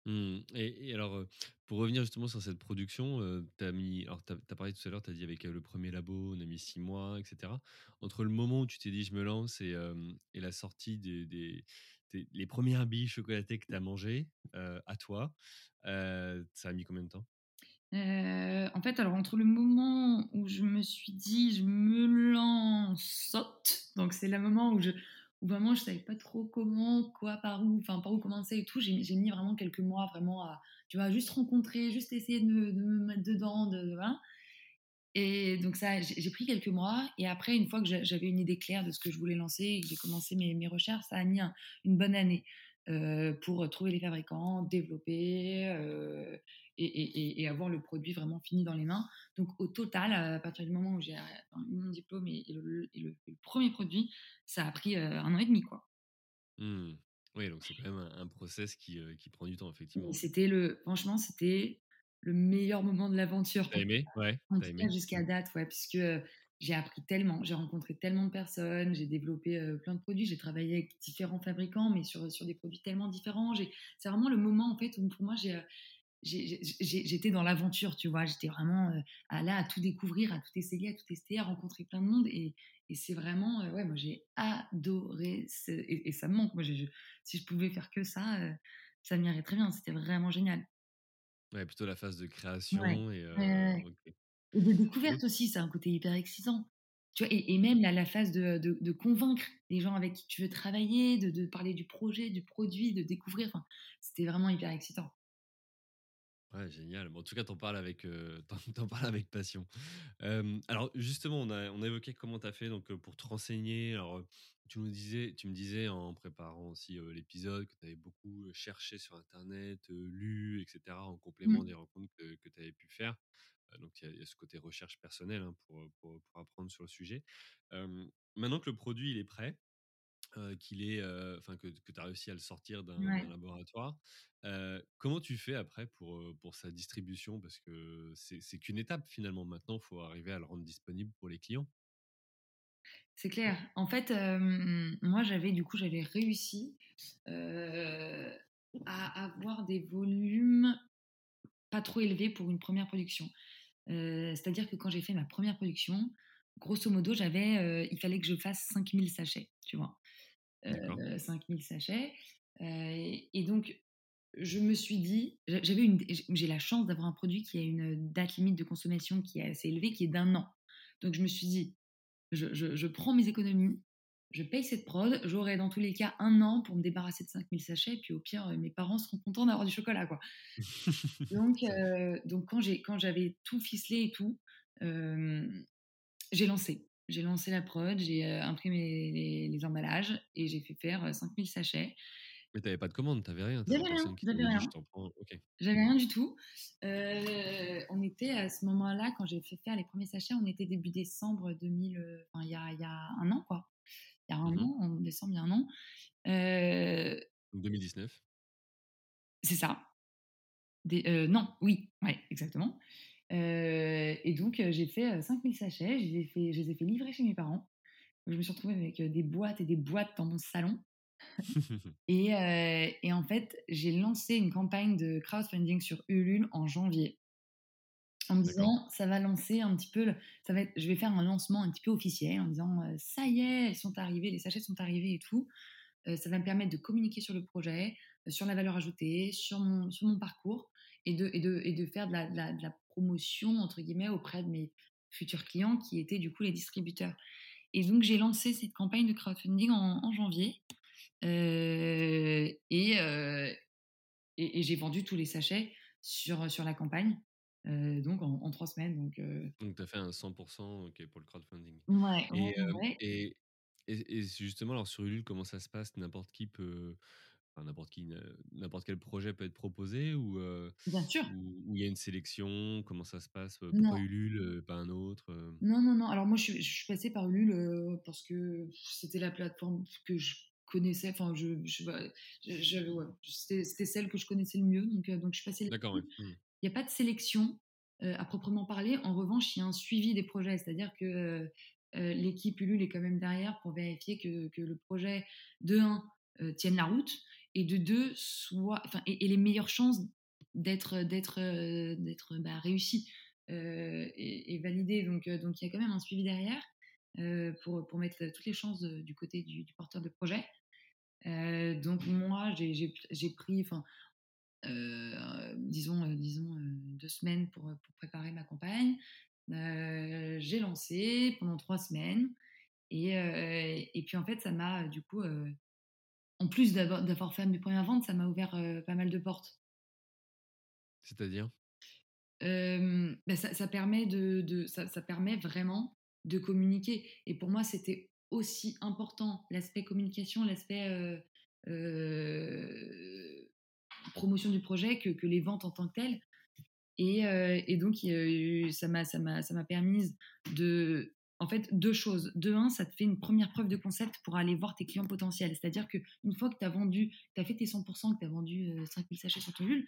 Mmh. Et, alors, pour revenir justement sur cette production, tu as mis, alors tu as, parlé tout à l'heure, tu as dit avec le premier labo, on a mis six mois, etc. Entre le moment où tu t'es dit je me lance et, et la sortie des, des, les premières billes chocolatées que tu as mangées à toi, ça a mis combien de temps? En fait, alors entre le moment où je me suis dit je me lance, donc c'est le moment où je, où vraiment je savais pas trop comment, quoi, par où, enfin par où commencer et tout. J'ai mis vraiment quelques mois vraiment à, tu vois, juste rencontrer, juste essayer de me, de me mettre dedans, de, voilà. Et donc ça, j'ai pris quelques mois. Et après, une fois que j'avais une idée claire de ce que je voulais lancer et que j'ai commencé mes, mes, recherches, ça a mis une bonne année euh, pour trouver les fabricants, développer euh, et, et, et, avoir le produit vraiment fini dans les mains. Donc au total, à partir du moment où j'ai eu mon diplôme et, le, le, premier produit, ça a pris euh, un an et demi, quoi. Mmh. Oui, donc c'est quand même un, process qui, qui, prend du temps, effectivement. C'était le, franchement, c'était le meilleur moment de l'aventure. T'as aimé? Ouais. En tout cas, jusqu'à mmh. date, ouais, puisque j'ai appris tellement, j'ai rencontré tellement de personnes, j'ai développé plein de produits, j'ai travaillé avec différents fabricants, mais sur, sur des produits tellement différents. C'est vraiment le moment, en fait, où pour moi, j'ai j'étais dans l'aventure, tu vois. J'étais vraiment à, là à tout découvrir, à tout essayer, à tout tester, à rencontrer plein de monde. Et, et c'est vraiment, ouais, moi j'ai adoré. et, ça me manque. Moi, si je pouvais faire que ça, ça m'irait très bien. C'était vraiment génial. Ouais, plutôt la phase de création et, de découverte aussi, c'est un côté hyper excitant. Tu vois, et, même la, la phase de, de, convaincre les gens avec qui tu veux travailler, de, de parler du projet, du produit, de découvrir. c'était vraiment hyper excitant. Ouais, génial. Bon, en tout cas, t'en parles avec, t'en, parles avec passion. alors, justement, on a, on a évoqué comment tu as fait donc, pour te renseigner. Alors, tu, nous disais, tu me disais en préparant aussi l'épisode que tu avais beaucoup cherché sur Internet, lu, etc., en complément mmh. des rencontres que, que tu avais pu faire. donc, il y, a ce côté recherche personnelle hein, pour, pour, pour, apprendre sur le sujet. maintenant que le produit il est prêt, qu'il est, enfin que, que tu as réussi à le sortir d'un laboratoire. comment tu fais après pour, pour sa distribution? Parce que c'est qu'une étape finalement. Maintenant, il faut arriver à le rendre disponible pour les clients. C'est clair. En fait, moi, j'avais du coup, j'avais réussi à avoir des volumes pas trop élevés pour une première production. C'est-à-dire que quand j'ai fait ma première production, grosso modo, j'avais, il fallait que je fasse 5000 sachets, tu vois? 5000 sachets. et donc, je me suis dit, j'avais une, j'ai la chance d'avoir un produit qui a une date limite de consommation qui est assez élevée, qui est d'un an. Donc, je me suis dit, je, je, prends mes économies, je paye cette prod, j'aurai dans tous les cas un an pour me débarrasser de 5000 sachets, et puis au pire, mes parents seront contents d'avoir du chocolat, quoi. donc, donc quand, j'ai, quand j'avais tout ficelé et tout, j'ai lancé. J'ai lancé la prod, j'ai imprimé les, emballages et j'ai fait faire 5000 sachets. Mais tu avais pas de commande, tu avais rien, J'avais avais rien, j'avais rien. «Je t'en prends». OK. J'avais rien du tout. Heu, on était à ce moment-là, quand j'ai fait faire les premiers sachets, on était début décembre 2000, heu, enfin il y a il y a 1 an quoi. Il y a 1 Mmh mh. an, en décembre, il y a 1 an. Donc 2019. c'est ça. Des non, oui, ouais, exactement. Heu et donc heu, j'ai fait, heu, 5 000 sachets, je les ai fait je les ai fait livrer chez mes parents. Je me suis retrouvée avec, des boîtes et des boîtes dans mon salon et en fait, j'ai lancé une campagne de crowdfunding sur Ulule en janvier. En me disant: «Ça va lancer un petit peu le ça va être je vais faire un lancement un petit peu officiel en disant, heu: "Ça y est, elles sont arrivées, les sachets sont arrivés et tout". Ça va me permettre de communiquer sur le projet, sur la valeur ajoutée, sur mon sur mon parcours et de et de et de faire de la de la de la «promotion» entre guillemets auprès de mes futurs clients qui étaient du coup les distributeurs. Et donc j'ai lancé cette campagne de crowdfunding en en janvier, heu et heu et et j'ai vendu tous les sachets sur, sur la campagne, heu, donc en en 3 semaines donc Donc tu as fait un 100 OK, pour le crowdfunding. Et ouais, et et et justement, alors sur Ulule, comment ça se passe? N'importe qui peut enfin n'importe qui, n'importe quel projet peut être proposé ou heu, bien sûr. ou ou il y a une sélection? Comment ça se passe? Heu, pourquoi Non, Ulule, heu, pas un autre, non, non, non. Alors moi, je suis je suis passée par Ulule, parce que c'était la plateforme que je connaissais, enfin je je bah, je ouais, c'était c'était celle que je connaissais le mieux donc donc je suis passée D'accord. Mmh. Il y a pas de sélection, à proprement parler. En revanche, il y a un suivi des projets, c'est-à-dire que, l'équipe Ulule est quand même derrière pour vérifier que que le projet, de 1, heu, tienne la route et de 2, soit enfin ait les meilleures chances d'être, d'être, heu, d'être, bah, réussi, heu et et validé donc heu, donc il y a quand même un suivi derrière, pour, pour mettre toutes les chances, du côté du porteur de projet. Donc moi, j'ai pris disons, disons, heu, 2 semaines pour, pour préparer ma campagne. J'ai lancé pendant 3 semaines et et puis en fait, ça m'a, du coup, en plus d'avoir fait mes premières ventes, ça m'a ouvert, pas mal de portes. C'est-à-dire? Bah, ça ça permet de de ça ça permet vraiment de communiquer et pour moi, c'était aussi important l'aspect communication, l'aspect, promotion du projet que que les ventes en tant que telles. Et, et donc ça m'a permise de en fait 2 choses. De 1, ça te fait une première preuve de concept pour aller voir tes clients potentiels. C'est-à-dire qu'une fois que tu as vendu, tu as fait tes 100% que tu as vendu, heu, 5 000 sachets sur ton Ulule,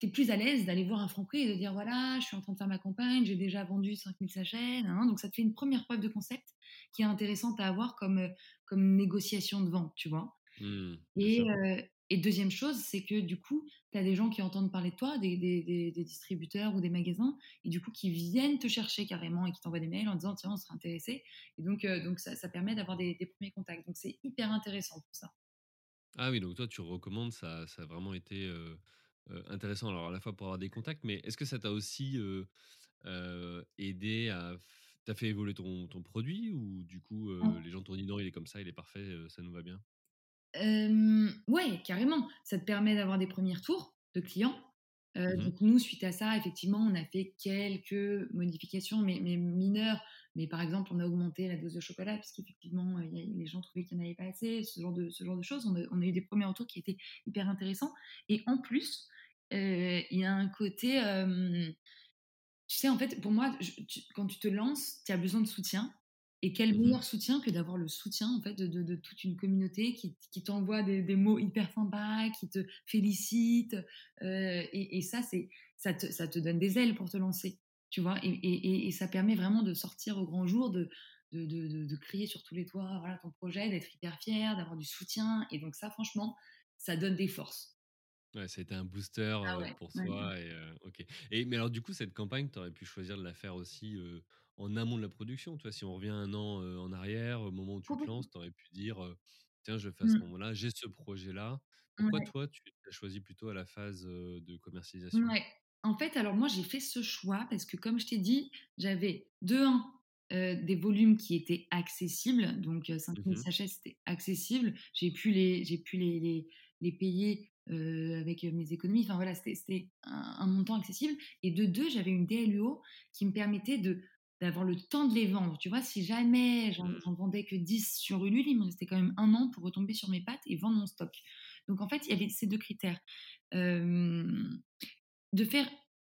tu es plus à l'aise d'aller voir un Franprix et de dire: «Voilà, je suis en train de faire ma campagne, j'ai déjà vendu 5 000 sachets, nin nin». Donc ça te fait une première preuve de concept qui est intéressante à avoir comme, heu, comme négociation de vente, tu vois? Mmh, Et. Et deuxième chose, c'est que du coup, tu as des gens qui entendent parler de toi, des des des des distributeurs ou des magasins et du coup qui viennent te chercher carrément et qui t'envoient des mails en disant: «Tiens, on serait intéressé» et donc heu, donc ça ça permet d'avoir des 1 contacts. Donc c'est hyper intéressant pour ça. Ah oui, donc toi, tu recommandes, ça ça a vraiment été, intéressant. Alors, à la fois pour avoir des contacts, mais est-ce que ça t'a aussi, aidé à tu fait évoluer ton ton produit ou du coup, les gens t'ont dit: «Non, il est comme ça, il est parfait, ça nous va bien»? Hem, ouais, carrément. Ça te permet d'avoir des premiers retours de clients. Mmh mh. donc nous, suite à ça, effectivement, on a fait quelques modifications, mais mais mineures. Mais par exemple, on a augmenté la dose de chocolat il y a les gens trouvaient qu'il y en avait pas assez, ce genre de ce genre de choses. On a on a eu des premiers retours qui étaient hyper intéressants et en plus, il y a un côté, tu sais, en fait, pour moi, je tu quand tu te lances, tu as besoin de soutien et quel Mmh meilleur soutien que d'avoir le soutien, en fait, de de de toute une communauté qui qui t'envoie des des mots hyper sympas, qui te félicite, heu et et ça, c'est ça te ça te donne des ailes pour te lancer, tu vois? Et et ça permet vraiment de sortir au grand jour, de de de crier sur tous les toits, voilà, ton projet, d'être hyper fier, d'avoir du soutien et donc ça, franchement, ça donne des forces. Ouais, ça a été un booster, Ah ouais, pour ouais, ouais. soi et heu, OK et mais alors du coup, cette campagne, tu aurais pu choisir de la faire aussi, en amont de la production, tu vois? Si on revient un an, en arrière, au moment où tu te lances, tu aurais pu dire, «Tiens, je fais à ce Mmh. moment-là, j'ai ce projet-là». Pourquoi Ouais. toi, tu as choisi plutôt à la phase, de commercialisation? Ouais. En fait, alors moi, j'ai fait ce choix parce que comme je t'ai dit, j'avais de 1, heu, des volumes qui étaient accessibles, donc heu, 5 000 Mmh sachets, c'était accessible. J'ai pu les j'ai pu les les les payer, avec, mes économies. Enfin voilà, c'était un un montant accessible et de 2, j'avais une DLUO qui me permettait de d'avoir le temps de les vendre. Tu vois, si jamais j'en Mmh. vendais que 10 sur Ulule, il me restait quand même un an pour retomber sur mes pattes et vendre mon stock. Donc en fait, il y avait ces 2 critères. De faire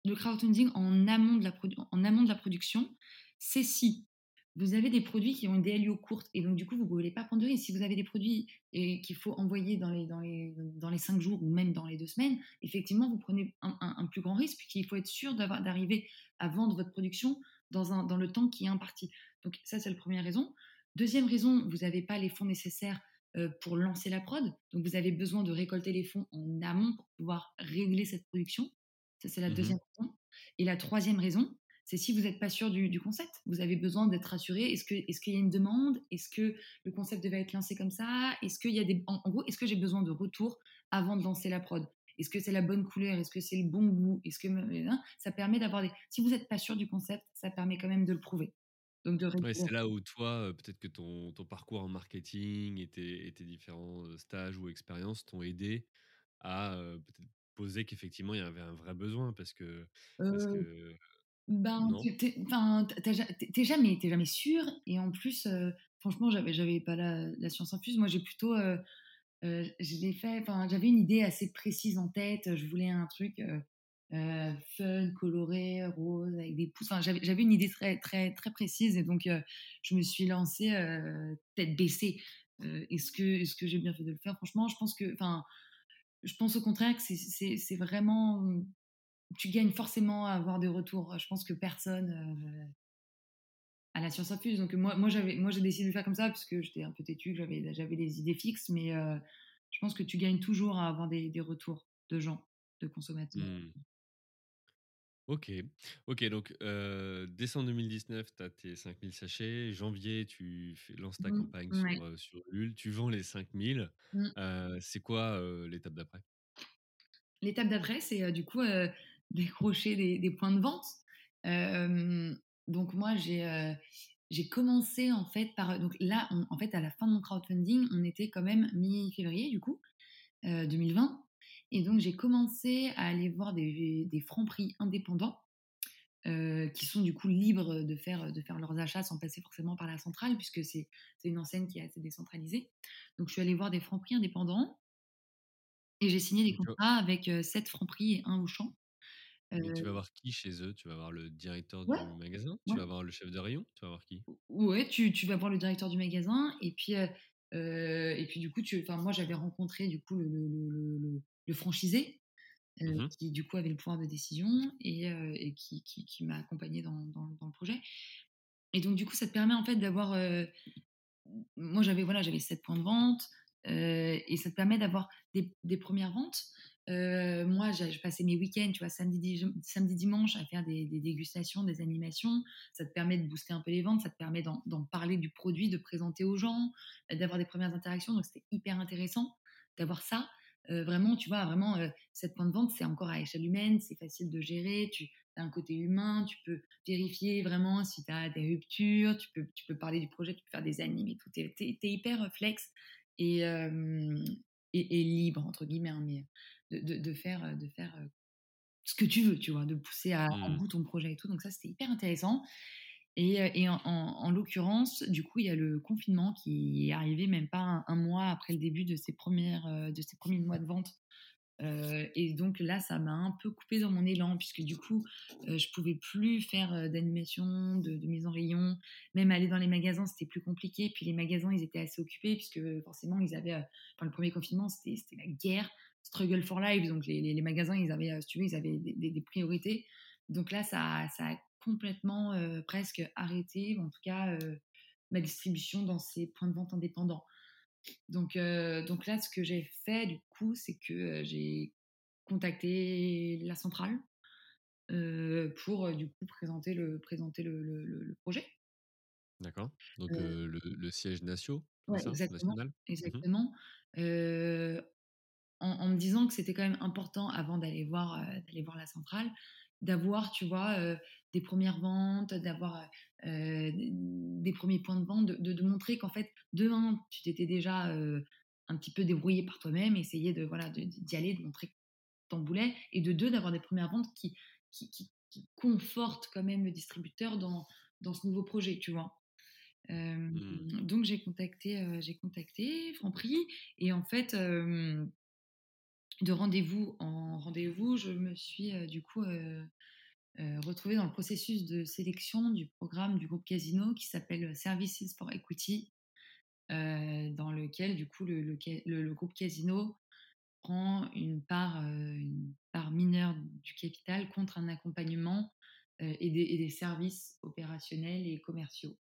le crowdfunding en amont de la produ en amont de la production, c'est si vous avez des produits qui ont une DLUO courte et donc du coup, vous ne voulez pas prendre de risques. Si vous avez des produits et qu'il faut envoyer dans les dans les dans les 5 jours ou même dans les 2 semaines, effectivement, vous prenez un un un plus grand risque puisqu'il faut être sûr d'avoir d'arriver à vendre votre production dans un dans le temps qui est imparti. Donc ça, c'est la première raison. Deuxième raison, vous n'avez pas les fonds nécessaires, heu, pour lancer la prod. Donc vous avez besoin de récolter les fonds en amont pour pouvoir régler cette production. Ça, c'est la Mmh mh. deuxième raison. Et la troisième raison, c'est si vous n'êtes pas sûr du, du concept. Vous avez besoin d'être rassuré. Est-ce qu'il y a une demande? Est-ce que le concept devait être lancé comme ça? Est-ce qu'il y a des en, en gros, est-ce que j'ai besoin de retour avant de lancer la prod? Est-ce que c'est la bonne couleur? Est-ce que c'est le bon goût? Est-ce que hein, ça permet d'avoir des si vous n'êtes pas sûr du concept, ça permet quand même de le prouver. Donc de Ouais, c'est là où toi, heu, peut-être que ton ton parcours en marketing et tes et tes différents, heu, stages ou expériences t'ont aidé à, peut-être poser qu'effectivement il y avait un vrai besoin parce que parce Euh, que ben, t'es, jamais, jamais sûr. Et en plus, euh, franchement, j'avais, j'avais pas la, la science infuse. Moi, j'ai plutôt, euh, euh, fait. J'avais une idée assez précise en tête. Je voulais un truc euh, euh, fun, coloré, rose, avec des pouces. J'avais, une idée très, très, très précise. Et donc, je me suis lancée tête baissée. Est-ce que, est-ce que j'ai bien fait de le faire? Franchement, je pense que, je pense au contraire que c'est vraiment tu gagnes forcément à avoir des retours. Je pense que personne euh, a la science infuse. Donc moi, moi j'avais, moi j'ai décidé de faire comme ça parce que j'étais un peu têtue, j'avais, j'avais des idées fixes, mais euh, je pense que tu gagnes toujours à avoir des, des retours de gens, de consommateurs. Mmh. OK. OK, donc heu, décembre 2019, tu as tes 5 000 sachets. Janvier, tu fais lances ta Mmh, campagne ouais. sur, sur Ulule. Tu vends les 5 000. Mmh. C'est quoi, l'étape d'après? L'étape d'après, c'est euh, du coup euh, décrocher des, des points de vente. Euh, donc moi, j'ai euh, j'ai commencé en fait par donc là, on- en fait, à la fin de mon crowdfunding, on était quand même mi-février du coup. euh, 2020. Et donc, j'ai commencé à aller voir des, des francs prix indépendants euh, qui sont du coup libres de faire, de faire leurs achats sans passer forcément par la centrale, puisque c'est c'est une enseigne qui est assez décentralisée. Donc, je suis allée voir des francs prix indépendants et j'ai signé des contrats avec euh, 7 francs prix et un Auchan. Euh, tu vas voir qui chez eux? Tu vas voir le directeur ouais, du magasin? Tu vas voir le chef de rayon? Tu vas voir qui? Ouais, tu, tu vas voir le directeur du magasin et puis, euh, euh, et puis du coup, tu, moi j'avais rencontré du coup le, le, le, le- franchisé euh, Mmh qui du coup avait le pouvoir de décision et, euh, et qui, qui, qui m'a accompagné dans, dans, dans le projet. Et donc du coup, ça te permet en fait d'avoir, euh, moi j'avais voilà, j'avais sept points de vente euh, et ça te permet d'avoir des, des premières ventes. Euh, moi, je passais mes week-ends, tu vois, samedi, di- samedi, dimanche, à faire des, dégustations, des animations. Ça te permet de booster un peu les ventes, ça te permet d'en parler du produit, de présenter aux gens, euh, d'avoir des premières interactions. Donc, c'était hyper intéressant d'avoir ça. Euh, vraiment, tu vois, vraiment, euh, cette point de vente, c'est encore à échelle humaine, c'est facile de gérer. Tu as un côté humain, tu peux vérifier vraiment si tu as des ruptures, tu peux, tu peux parler du projet, tu peux faire des animes et tout. Tu es, hyper flex et, euh, et, et, libre, entre guillemets, hein, mais de, de, de, faire, de faire euh, ce que tu veux, tu vois, de pousser à, à Mmh. bout ton projet et tout. Donc ça, c'était hyper intéressant. Et, euh, et en, en, en l'occurrence, du coup, il y a le confinement qui est arrivé même pas un, un mois après le début de ces, premières, euh, de ces premiers mois de vente. Euh, et donc là, ça m'a un peu coupé dans mon élan, puisque du coup, euh, je pouvais plus faire euh, d'animation, de, mise en rayon, même aller dans les magasins, c'était plus compliqué. Puis les magasins, ils étaient assez occupés, puisque forcément, ils avaient, euh, enfin, le premier confinement, c'était la guerre, struggle for life. Donc les, magasins, ils avaient, si tu veux, ils avaient des, priorités. Donc là, ça, ça a complètement euh, presque arrêté, en tout cas, euh, ma distribution dans ces points de vente indépendants. Donc, euh, donc là, ce que j'ai fait, du coup, c'est que euh, j'ai contacté la centrale euh, pour, du coup, présenter le, présenter le, le, le projet. D'accord. Donc Euh, le, le, siège natio, c'est ouais, ça exactement. National? Mmh Exactement. En, en, me disant que c'était quand même important, avant d'aller voir, d'aller voir la centrale, d'avoir, tu vois, des premières ventes, d'avoir euh, des premiers points de vente, de, de, de montrer qu'en fait, de un, tu t'étais déjà euh, un petit peu débrouillé par toi-même, essayer de voilà d'y aller, de montrer que t'en voulais, et de deux, d'avoir des premières ventes qui, qui, qui, qui, confortent quand même le distributeur dans, dans ce nouveau projet, tu vois. Mmh. donc j'ai contacté, j'ai contacté Franprix et en fait, de rendez-vous en rendez-vous, je me suis du coup retrouvée dans le processus de sélection du programme du groupe Casino qui s'appelle Services for Equity, dans lequel du coup le, le, groupe Casino prend une part, une part mineure du capital contre un accompagnement et des, et, des, services opérationnels et commerciaux.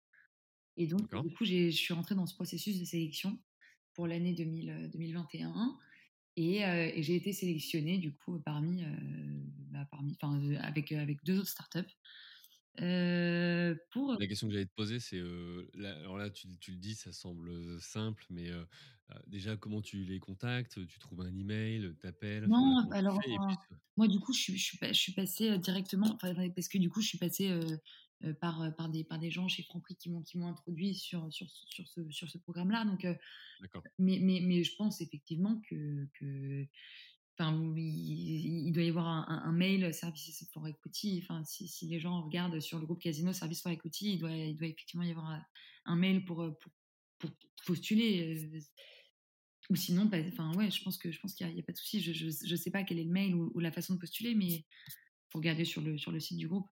Et donc, du coup, je suis rentrée dans ce processus de sélection pour l'année 2021. Et, et j'ai été sélectionnée, du coup, parmi, bah, parmi avec, avec deux autres startups. Euh, pour... La question que j'allais te poser, c'est alors là, tu, tu, le dis, ça semble simple, mais déjà, comment tu les contactes? Tu trouves un email, t'appelles Non, alors moi, du coup, je je je suis passée directement, parce que du coup, je suis passée par, par, des, par des gens chez Franprix qui m'ont, qui m'ont introduit sur, sur, sur ce, sur ce programme-là. Donc, mais, mais, mais je pense effectivement que, que Enfin, il, doit y avoir un, mail Services for Equity. Enfin, si, si, les gens regardent sur le groupe Casino Service for Equity, il doit, il doit effectivement y avoir un, mail pour, pour, pour, postuler. Euh, ou sinon, enfin, ouais, je pense que je pense qu'il n'y a, pas de souci. Je ne sais pas quel est le mail ou, la façon de postuler, mais il faut regarder sur le, sur le site du groupe.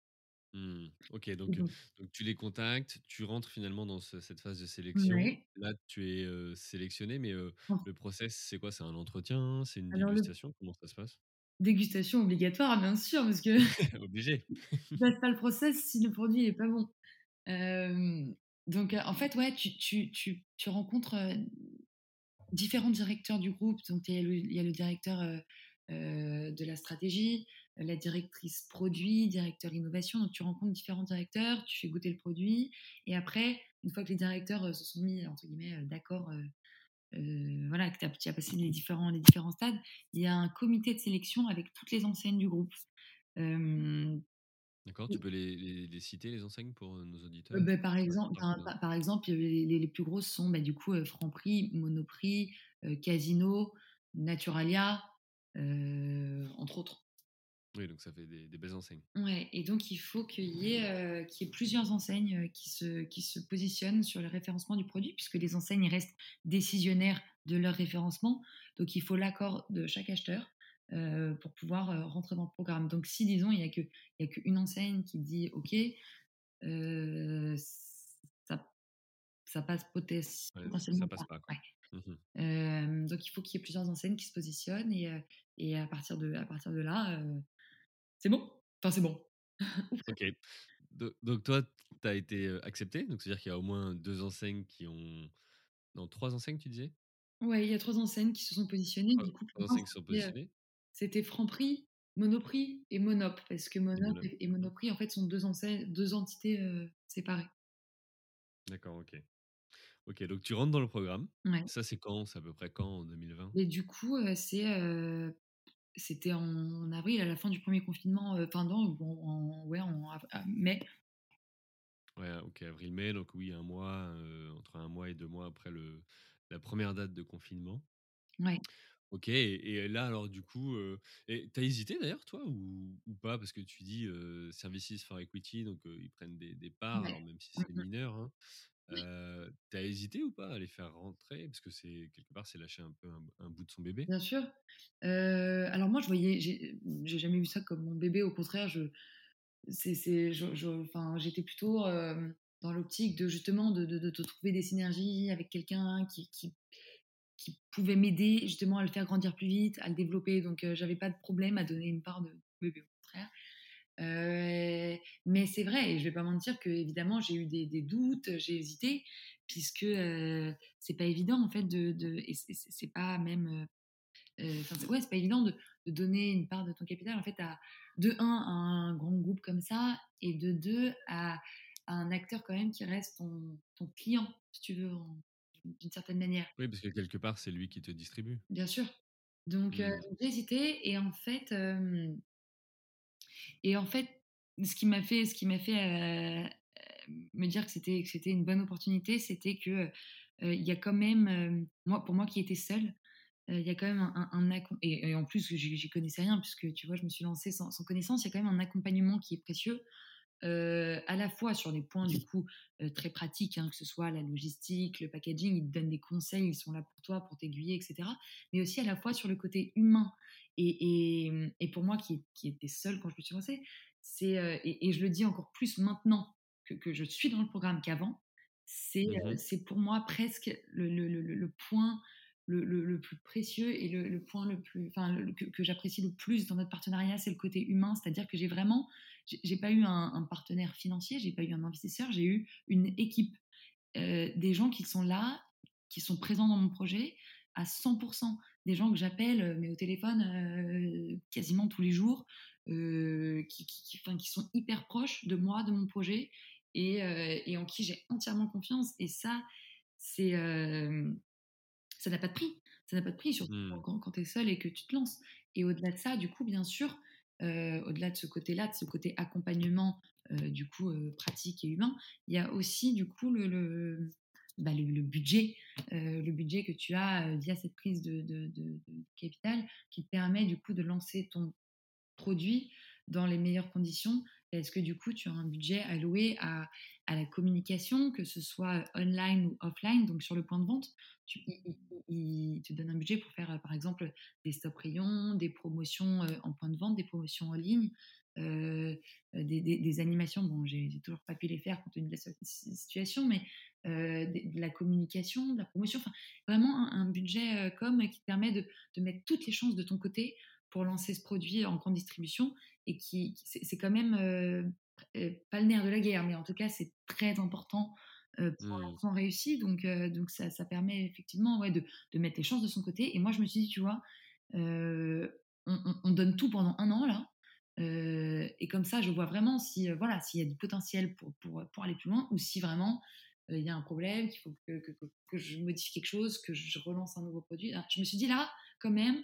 Mmh. Ok, donc, donc, tu les contactes, tu rentres finalement dans cette phase de sélection. Là, tu es sélectionné, mais le process, c'est quoi? C'est un entretien? C'est une dégustation? Comment ça se passe? Dégustation obligatoire, bien sûr, parce que. Obligé. tu passes pas le process si le produit n'est pas bon. donc, en fait, ouais, tu, tu, tu, tu rencontres différents directeurs du groupe. Donc, il y, y, a le directeur de la stratégie, la directrice produit, directeur innovation. Donc, tu rencontres différents directeurs, tu fais goûter le produit. Et après, une fois que les directeurs euh, se sont mis, entre guillemets, euh, d'accord, euh, voilà, que tu as, passé les différents, les différents stades, il y a un comité de sélection avec toutes les enseignes du groupe. D'accord, tu peux les, les, citer, les enseignes, pour nos auditeurs? bah, par, exemple, par, exemple, les, les, plus grosses sont bah, du coup Franprix, Monoprix, Casino, Naturalia, entre autres. Oui, donc ça fait des, belles enseignes. Ouais, et donc il faut qu'il y, ait, euh, ait plusieurs enseignes euh, qui se, qui se positionnent sur le référencement du produit, puisque les enseignes restent décisionnaires de leur référencement. Donc il faut l'accord de chaque acheteur euh, pour pouvoir rentrer dans le programme. Donc si, disons, il n'y a qu'une enseigne qui dit OK, ça, ça passe potentiellement. ça passe pas. Mmh donc il faut qu'il y ait plusieurs enseignes qui se positionnent et, et à, partir de, à partir de là, c'est bon? Enfin, c'est bon. ok. Donc, toi, tu as été accepté. Donc, c'est-à-dire qu'il y a au moins deux enseignes qui ont. Non, trois enseignes, tu disais? Ouais, il y a trois enseignes qui se sont positionnées. du coup, trois enseignes qui sont positionnées? C'était Franprix, Monoprix et Monop. Parce que Monop et, Monoprix, en fait, sont deux, enseignes, deux entités séparées. D'accord, ok. Ok, donc tu rentres dans le programme. Ça, c'est quand? C'est à peu près quand en 2020 Et du coup, c'est c'était en avril, à la fin du premier confinement, euh, enfin non, en, ouais, en mai. Ouais, ok, avril-mai, donc oui, un mois, euh, entre un mois et deux mois après le, la première date de confinement. Ouais. Ok, et, là, alors du coup, euh, t'as hésité d'ailleurs, toi, ou, ou, pas? Parce que tu dis Services for Equity, donc ils prennent des, des parts, alors même si c'est mmh mineur. Hein. Euh, T'as hésité ou pas à les faire rentrer? Parce que c'est quelque part, c'est lâcher un peu un, bout de son bébé? Bien sûr. Euh, alors moi, je voyais, j'ai jamais vu ça comme mon bébé. Au contraire, je, c'est, enfin, j'étais plutôt euh, dans l'optique de justement de, de, te trouver des synergies avec quelqu'un qui, qui, qui pouvait m'aider justement à le faire grandir plus vite, à le développer. Donc, j'avais pas de problème à donner une part de bébé. Euh, mais c'est vrai, et je vais pas mentir que évidemment j'ai eu des, doutes, j'ai hésité, puisque euh, c'est pas évident en fait de, de et c'est pas même, euh, ouais, c'est pas évident de, de, donner une part de ton capital en fait à de un à un grand groupe comme ça, et de deux à, un acteur quand même qui reste ton, ton client, si tu veux, d'une certaine manière. Oui, parce que quelque part c'est lui qui te distribue. Bien sûr. Donc mmh. j'ai hésité, et en fait et en fait, ce qui m'a fait, ce qui m'a fait me dire que c'était que c'était une bonne opportunité, c'était que il y a quand même moi pour moi qui étais seule, il y a quand même un, un, et, en plus j'y connaissais rien puisque tu vois je me suis lancée sans, connaissance, il y a quand même un accompagnement qui est précieux euh, à la fois sur des points du coup euh, très pratiques, hein, que ce soit la logistique, le packaging, ils te donnent des conseils, ils sont là pour toi, pour t'aiguiller, etc. Mais aussi à la fois sur le côté humain. Et, et, et pour moi qui, qui était seule quand je me suis lancée, c'est, euh, et, et, je le dis encore plus maintenant que, que je suis dans le programme qu'avant, c'est, Mmh pour moi presque le, le, le, le point le, plus précieux et le, point le plus, que, j'apprécie le plus dans notre partenariat, c'est le côté humain. C'est-à-dire que j'ai vraiment, j'ai pas eu un, partenaire financier, j'ai pas eu un investisseur, j'ai eu une équipe, euh, des gens qui sont là, qui sont présents dans mon projet à 100%, des gens que j'appelle, mais au téléphone euh, quasiment tous les jours, euh, qui, sont hyper proches de moi, de mon projet, et, euh, en qui j'ai entièrement confiance. Et ça, c'est euh, ça n'a pas de prix. Ça n'a pas de prix, surtout mmh. quand, quand tu es seul et que tu te lances. Et au-delà de ça, du coup, bien sûr, euh, au-delà de ce côté-là, de ce côté accompagnement, euh, du coup, euh, pratique et humain, il y a aussi, du coup, le, le, bah, le, le budget, le budget que tu as via cette prise de, de, de, de, capital qui te permet, du coup, de lancer ton produit dans les meilleures conditions Est-ce que du coup, tu as un budget alloué à, la communication, que ce soit online ou offline, donc sur le point de vente? Tu, il, te donne un budget pour faire, par exemple, des stop rayons, des promotions en point de vente, des promotions en ligne, euh, des, animations? Bon, j'ai toujours pas pu les faire compte tenu de la situation, mais euh, de, la communication, de la promotion, enfin, vraiment un, budget euh, comme qui te permet de mettre toutes les chances de ton côté pour lancer ce produit en grande distribution et qui, c'est quand même euh, pas le nerf de la guerre, mais en tout cas c'est très important euh, pour mmh. un lancement réussi. Donc, euh, donc ça, ça, permet effectivement ouais, de, de, mettre les chances de son côté. Et moi je me suis dit, tu vois, on, on, on, donne tout pendant un an là. et comme ça, je vois vraiment si voilà s'il y a du potentiel pour, pour, pour aller plus loin ou si vraiment il y a un problème, qu'il faut que, que, que, je modifie quelque chose, que je relance un nouveau produit. Alors, je me suis dit là, quand même,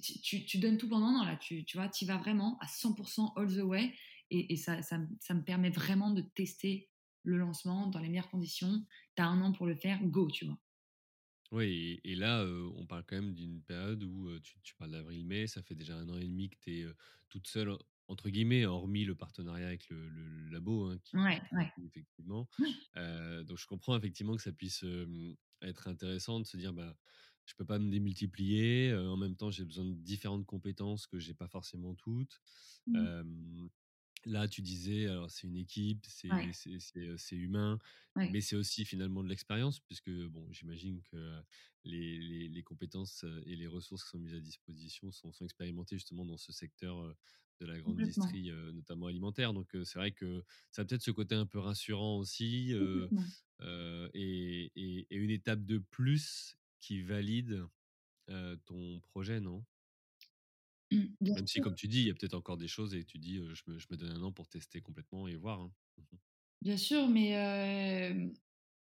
tu, tu, tu, donnes tout pendant un an, là, tu, tu vois, tu vas vraiment à 100% all the way, et, et ça, ça, ça, me permet vraiment de tester le lancement dans les meilleures conditions. Tu as un an pour le faire, go, tu vois. Oui, et, et là, euh, on parle quand même d'une période où euh, tu, tu, parles d'avril-mai, ça fait déjà un an et demi que tu es euh, toute seule, entre guillemets, hormis le partenariat avec le, le, le labo, hein, qui, ouais, ouais. effectivement. Ouais. donc je comprends effectivement que ça puisse être intéressant de se dire, bah, je peux pas me démultiplier. Euh, en même temps, j'ai besoin de différentes compétences que j'ai pas forcément toutes. Mmh. Euh, là, tu disais, alors c'est une équipe, c'est ouais. humain, ouais. mais c'est aussi finalement de l'expérience, puisque bon, j'imagine que les, les, les, compétences et les ressources qui sont mises à disposition sont, sont expérimentées justement dans ce secteur de la grande euh, notamment alimentaire. Donc c'est vrai que ça a peut-être ce côté un peu rassurant aussi, euh, et, et, et, une étape de plus qui valide euh, ton projet, non? Mmh, Même si, comme tu dis, il y a peut-être encore des choses et tu dis, euh, je, me, je, me, donne un an pour tester complètement et voir. Hein. Bien sûr, mais euh,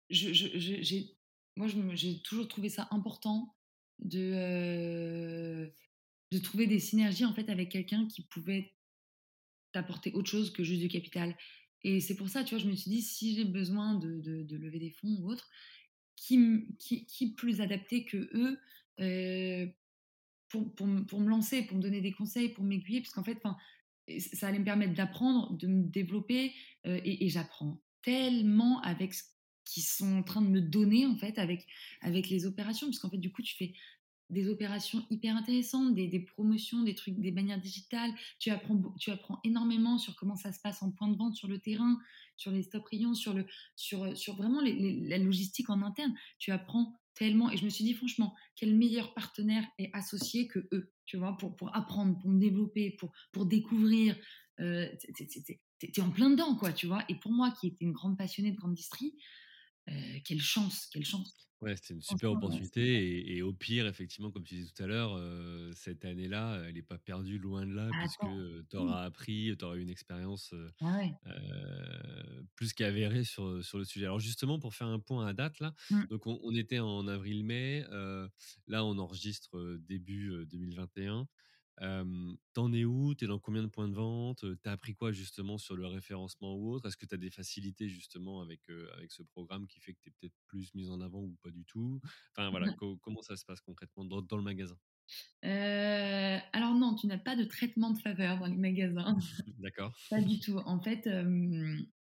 je, je, moi, j'ai toujours trouvé ça important de, de trouver des synergies en fait avec quelqu'un qui pouvait t'apporter autre chose que juste du capital. Et c'est pour ça, tu vois, je me suis dit, si j'ai besoin de, de, de, lever des fonds ou autre, qui, plus adapté que eux euh, pour, me lancer, pour me donner des conseils, pour m'aiguiller, parce qu'en fait, ça allait me permettre d'apprendre, de me développer, euh, et, et j'apprends tellement avec ce qu'ils sont en train de me donner, en fait, avec, avec les opérations, puisqu'en fait, du coup, tu fais des opérations hyper intéressantes, des, promotions, des trucs, des manières digitales. Tu apprends, tu apprends énormément sur comment ça se passe en point de vente sur le terrain, sur les stop rayons, sur, le, sur, sur vraiment la logistique en interne. Tu apprends tellement. Et je me suis dit, franchement, quel meilleur partenaire est associé que eux, tu vois, pour, pour apprendre, pour me développer, pour, pour découvrir. Euh, T'es en plein dedans, quoi, tu vois. Et pour moi, qui était une grande passionnée de grande distrie, euh, quelle chance, quelle chance. Ouais, c'était une super opportunité. Et, et, au pire, effectivement, comme tu disais tout à l'heure, cette année-là, elle n'est pas perdue loin de là, ah, puisque tu auras appris, tu auras eu une expérience ah ouais. plus qu'avérée sur, sur le sujet. Alors, justement, pour faire un point à date, là, mmh. donc on, on, était en avril-mai. là, on enregistre début 2021. Euh, T'en es où? T'es dans combien de points de vente? T'as appris quoi justement sur le référencement ou autre? Est-ce que tu as des facilités justement avec, euh, avec ce programme qui fait que tu es peut-être plus mise en avant ou pas du tout? Enfin voilà, co comment ça se passe concrètement dans, dans le magasin? Heu, alors non, tu n'as pas de traitement de faveur dans les magasins. D'accord. Pas du tout. En fait,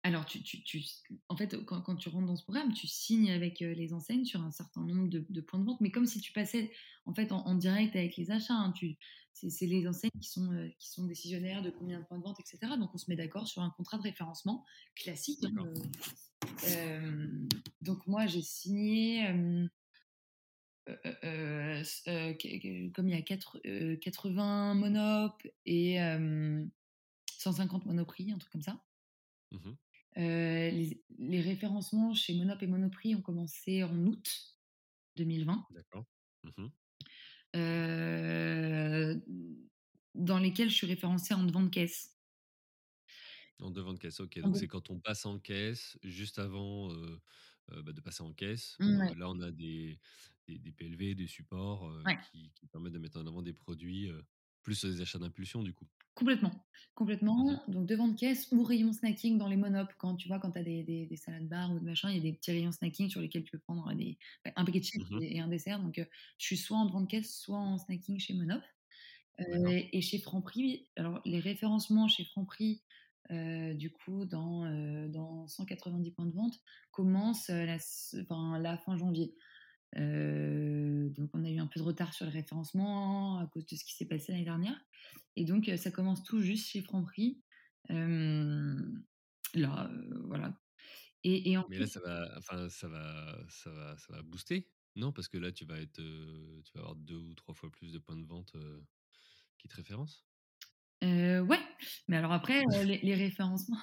alors tu tu tu en fait, quand quand tu rentres dans ce programme, tu signes avec, les enseignes sur un certain nombre de de points de vente, mais comme si tu passais, en fait, en en direct avec les achats, hein. Tu c'est c'est les enseignes qui sont, qui sont décisionnaires de combien de points de vente et cetera. Donc on se met d'accord sur un contrat de référencement classique, hein, donc moi j'ai signé, comme il y a quatre heu, 80 Monop et hem, 150 Monoprix, un truc comme ça. Mmh les les référencements chez Monop et Monoprix ont commencé en août 2020, D'accord. Mmh heu, dans lesquels je suis référencée en devant de caisse. En devant de caisse, OK, donc c'est quand on passe en caisse, juste avant, bah, de passer en caisse, heu, là, on a des des des PLV, des supports, ouais. qui qui permettent de mettre en avant des produits, heu, plus des achats d'impulsion, du coup? Complètement, Mmh complètement. Donc devant de caisse ou rayon snacking dans les monop quand tu vois, quand tu as des des des salades bar ou des machins, il y a des petits rayons snacking sur lesquels tu peux prendre des bah, un paquet de chips Mmh et un dessert. Donc, heu, je suis soit en devant de caisse, soit en snacking chez Monop. Et chez Franprix, alors les référencements chez Franprix, du coup dans, dans 190 points de vente commencent, enfin la fin janvier. Heu, donc on a eu un peu de retard sur le référencement à cause de ce qui s'est passé l'année dernière et donc heu, ça commence tout juste chez Franprix. Là, heu, voilà et et en Mais là, ça va enfin, ça va ça va ça va booster? Non? Parce que là, tu vas être, tu vas avoir 2 ou 3 fois plus de points de vente, qui te référencent? ouais, mais alors après, les les référencements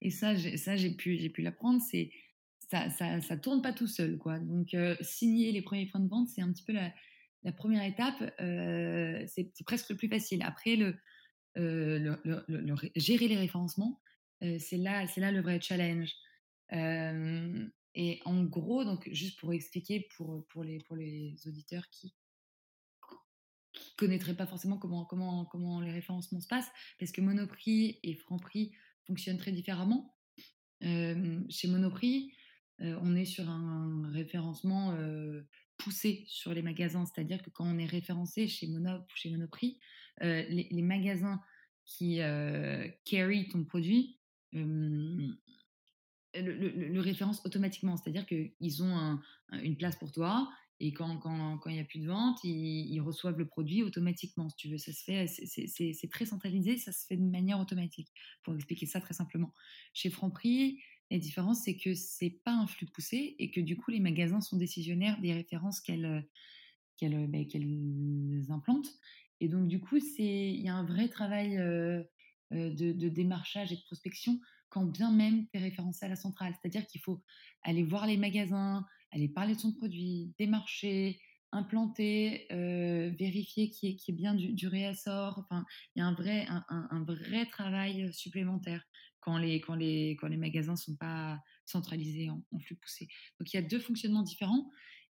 et ça ça j'ai pu j'ai pu l'apprendre, c'est ça ça tourne pas tout seul, quoi. Donc heu, signer les premiers points de vente, c'est un petit peu la 1 étape, heu, c'est presque le plus facile. Après le ré gérer les référencements, c'est là c'est là le vrai challenge. Et en gros, donc juste pour expliquer pour, les auditeurs qui qui connaîtraient pas forcément comment comment les référencements se passent, parce que Monoprix et Franprix fonctionnent très différemment. Chez Monoprix, heu, on est sur un référencement, heu, poussé sur les magasins. C'est-à-dire que quand on est référencé chez chez Monoprix, heu, les magasins qui, carry ton produit, le le le référence automatiquement. C'est-à-dire qu'ils ont un un une place pour toi et quand quand quand il y a plus de vente, ils ils reçoivent le produit automatiquement, si tu veux. Ça se fait c'est très centralisé, ça se fait de manière automatique, pour expliquer ça très simplement. Chez Franprix, la différence, c'est que c'est pas un flux poussé et que du coup, les magasins sont décisionnaires des références qu'elles, qu'elles, heu, beh, qu'elles implantent et donc du coup, il y a un vrai travail, heu, de démarchage et de prospection quand bien même tu es référencé à la centrale. C'est-à-dire qu'il faut aller voir les magasins, aller parler de son produit, démarcher, implanter, vérifier ait qu'il y ait bien du réassort. Enfin, il y a un vrai un vrai travail, supplémentaire quand les quand les quand les magasins sont pas centralisés en flux poussé. Donc il y a 2 fonctionnements différents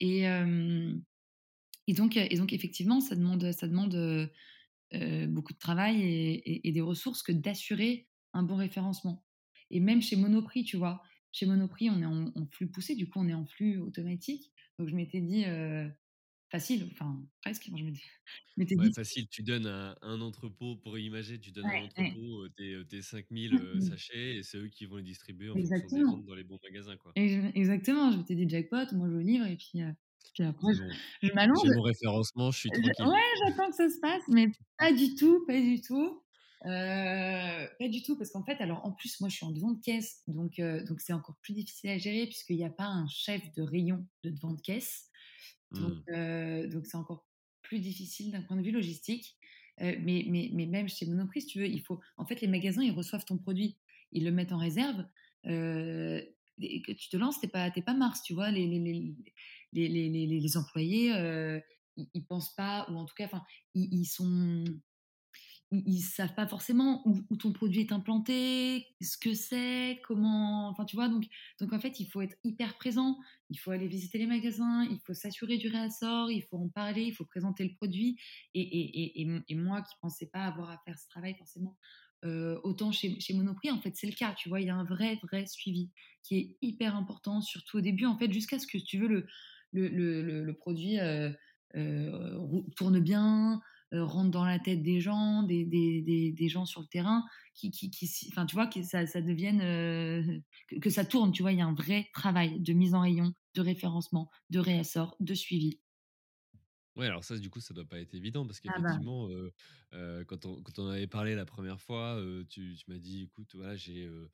et hem et donc et donc effectivement, ça demande ça demande, heu heu, beaucoup de travail et des ressources que d'assurer un bon référencement. Et même chez Monoprix, tu vois? Chez Monoprix, on est en flux poussé, du coup, on est en flux automatique. Donc je m'étais dit, facile, enfin presque, moi je je Ouais, dit facile, tu donnes un un entrepôt pour imager, tu donnes un ouais, ouais. entrepôt, heu, tes, heu, tes 5 000, Mmh heu, mh. sachets et c'est eux qui vont les distribuer en fonction des Exactement. ventes dans les bons magasins, quoi. Je exactement, je m'étais dit: «Jackpot, moi je livre» et puis, heu, puis après bon, je je m'allonge j'ai mon référencement, je suis Je tranquille. ouais, j'attends que ça se passe, mais pas du tout, pas du tout. Pas du tout, parce qu'en fait, alors en plus, moi, je suis en devant de caisse, donc donc c'est encore plus difficile à gérer puisqu'il y a pas un chef de rayon de devant de caisse. Donc Mmh. donc c'est encore plus difficile d'un point de vue logistique. Mais mais mais même chez Monoprix, si tu veux, il faut en fait, les magasins, ils reçoivent ton produit, ils le mettent en réserve, et que tu te lances, tu es pas tu es pas Mars, tu vois? Les les les les employés, ils ils pensent pas ou en tout cas, enfin, ils ils sont ils savent pas forcément où ton produit est implanté, ce que c'est, comment enfin, tu vois? Donc donc en fait, il faut être hyper présent, il faut aller visiter les magasins, il faut s'assurer du réassort, il faut en parler, il faut présenter le produit et et et et moi qui pensais pas avoir à faire ce travail forcément, heu, autant chez chez Monoprix, en fait, c'est le cas, tu vois? Il y a un vrai, vrai suivi qui est hyper important, surtout au début, en fait, jusqu'à ce que, tu veux, le le le produit, heu tourne bien, rentre dans la tête des gens, des, gens sur le terrain, qui, qui, qui enfin, tu vois, que ça, ça devienne, que, ça tourne, tu vois, il y a un vrai travail de mise en rayon, de référencement, de réassort, de suivi. Ouais, alors ça, du coup, ça doit pas être évident parce Ah bah. qu'effectivement, quand on quand on avait parlé la première fois, tu tu m'as dit: «Écoute, voilà, j'ai, heu,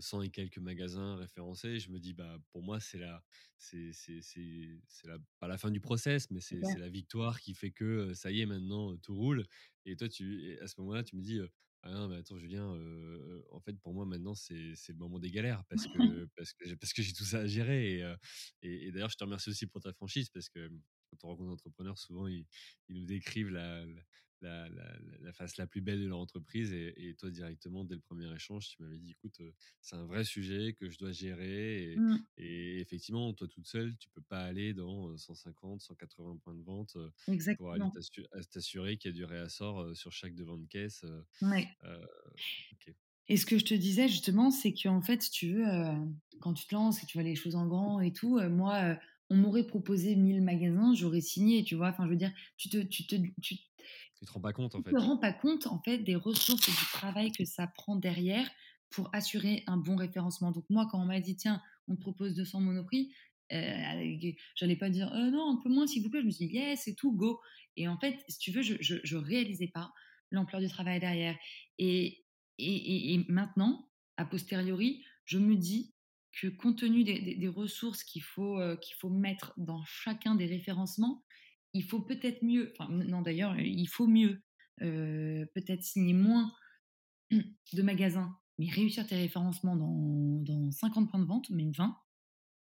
100 et quelques magasins référencés». Je me dis: «Bah, pour moi, c'est la c'est c'est c'est c'est la pas la fin du process, mais c'est c'est Super. la victoire qui fait que, ça y est, maintenant, tout roule» et toi, tu et à ce moment-là, tu me dis, «Ah non, mais attends, Julien, heu en fait, pour moi, maintenant, c'est c'est le moment des galères parce que parce que j'ai parce que j'ai tout ça à gérer» et et et d'ailleurs, je te remercie aussi pour ta franchise parce que, quand on rencontre d'entrepreneurs, souvent, ils ils nous décrivent la la la la face la plus belle de leur entreprise et et toi, directement, dès le premier échange, tu m'avais dit: «Écoute, heu, c'est un vrai sujet que je dois gérer» et Mmh. et effectivement, toi, toute seule, tu peux pas aller dans, heu, 150-180 points de vente, pour aller Exactement. à t'assurer qu'il y a du réassort, sur chaque devant de caisse, Ouais. Et ce que je te disais justement, c'est qu'en fait, si tu veux, quand tu te lances et tu vois les choses en grand et tout, moi, on m'aurait proposé 1000 magasins, j'aurais signé, tu vois? Enfin, je veux dire, tu te tu te tu Tu te rends pas compte, en tu te fait. rends pas compte, en fait, des ressources et du travail que ça prend derrière pour assurer un bon référencement. Donc moi, quand on m'a dit: «Tiens, on te propose 200 Monoprix», avec j'allais pas dire: «Heu, non, un peu moins s'il vous plaît». Je me suis dit: «Yes et tout, go» et en fait, si tu veux, je je je réalisais pas l'ampleur du travail derrière et et et et maintenant, a posteriori, je me dis que compte tenu des des des ressources qu'il faut, qu'il faut mettre dans chacun des référencements, il faut peut-être mieux enfin non d'ailleurs, il faut mieux, heu, peut-être signer moins de magasins, mais réussir tes référencements dans dans 50 points de vente, même 20,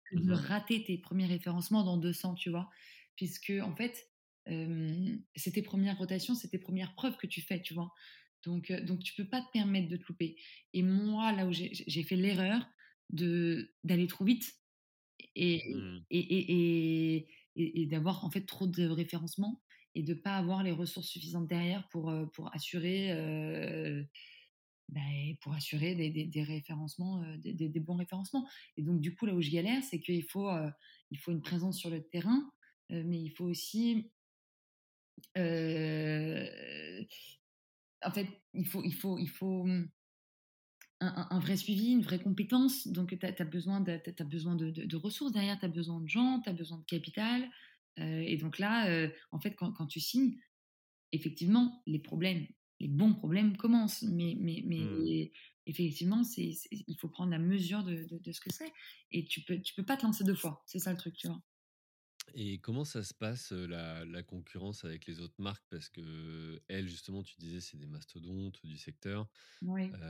que Mmh de mh. rater tes premiers référencements dans 200, tu vois? Puisque en fait, c'est tes premières rotations, c'est tes premières preuves que tu fais, tu vois? Donc heu, donc tu peux pas te permettre de te louper et moi, là où j'ai fait l'erreur de d'aller trop vite et Mmh. et et et et d'avoir en fait trop de référencements et de pas avoir les ressources suffisantes derrière pour, pour assurer, bah, pour assurer des des des référencements, des des bons référencements et donc du coup, là où je galère, c'est qu'il faut, il faut une présence sur le terrain, mais il faut aussi en fait, il faut il faut il faut, mmh, un vrai suivi, une vraie compétence. Donc tu as besoin de as besoin de de de ressources derrière, tu as besoin de gens, tu as besoin de capital, heu et donc là, heu, en fait, quand quand tu signes, effectivement, les problèmes, les bons problèmes commencent. Mais mais Mmh. effectivement, c'est c'est il faut prendre la mesure de de ce que c'est et tu peux tu peux pas te lancer 2 fois. C'est ça le truc, tu vois? Et comment ça se passe, la la concurrence avec les autres marques? Parce qu'elles, justement, tu disais, c'est des mastodontes du secteur. Oui.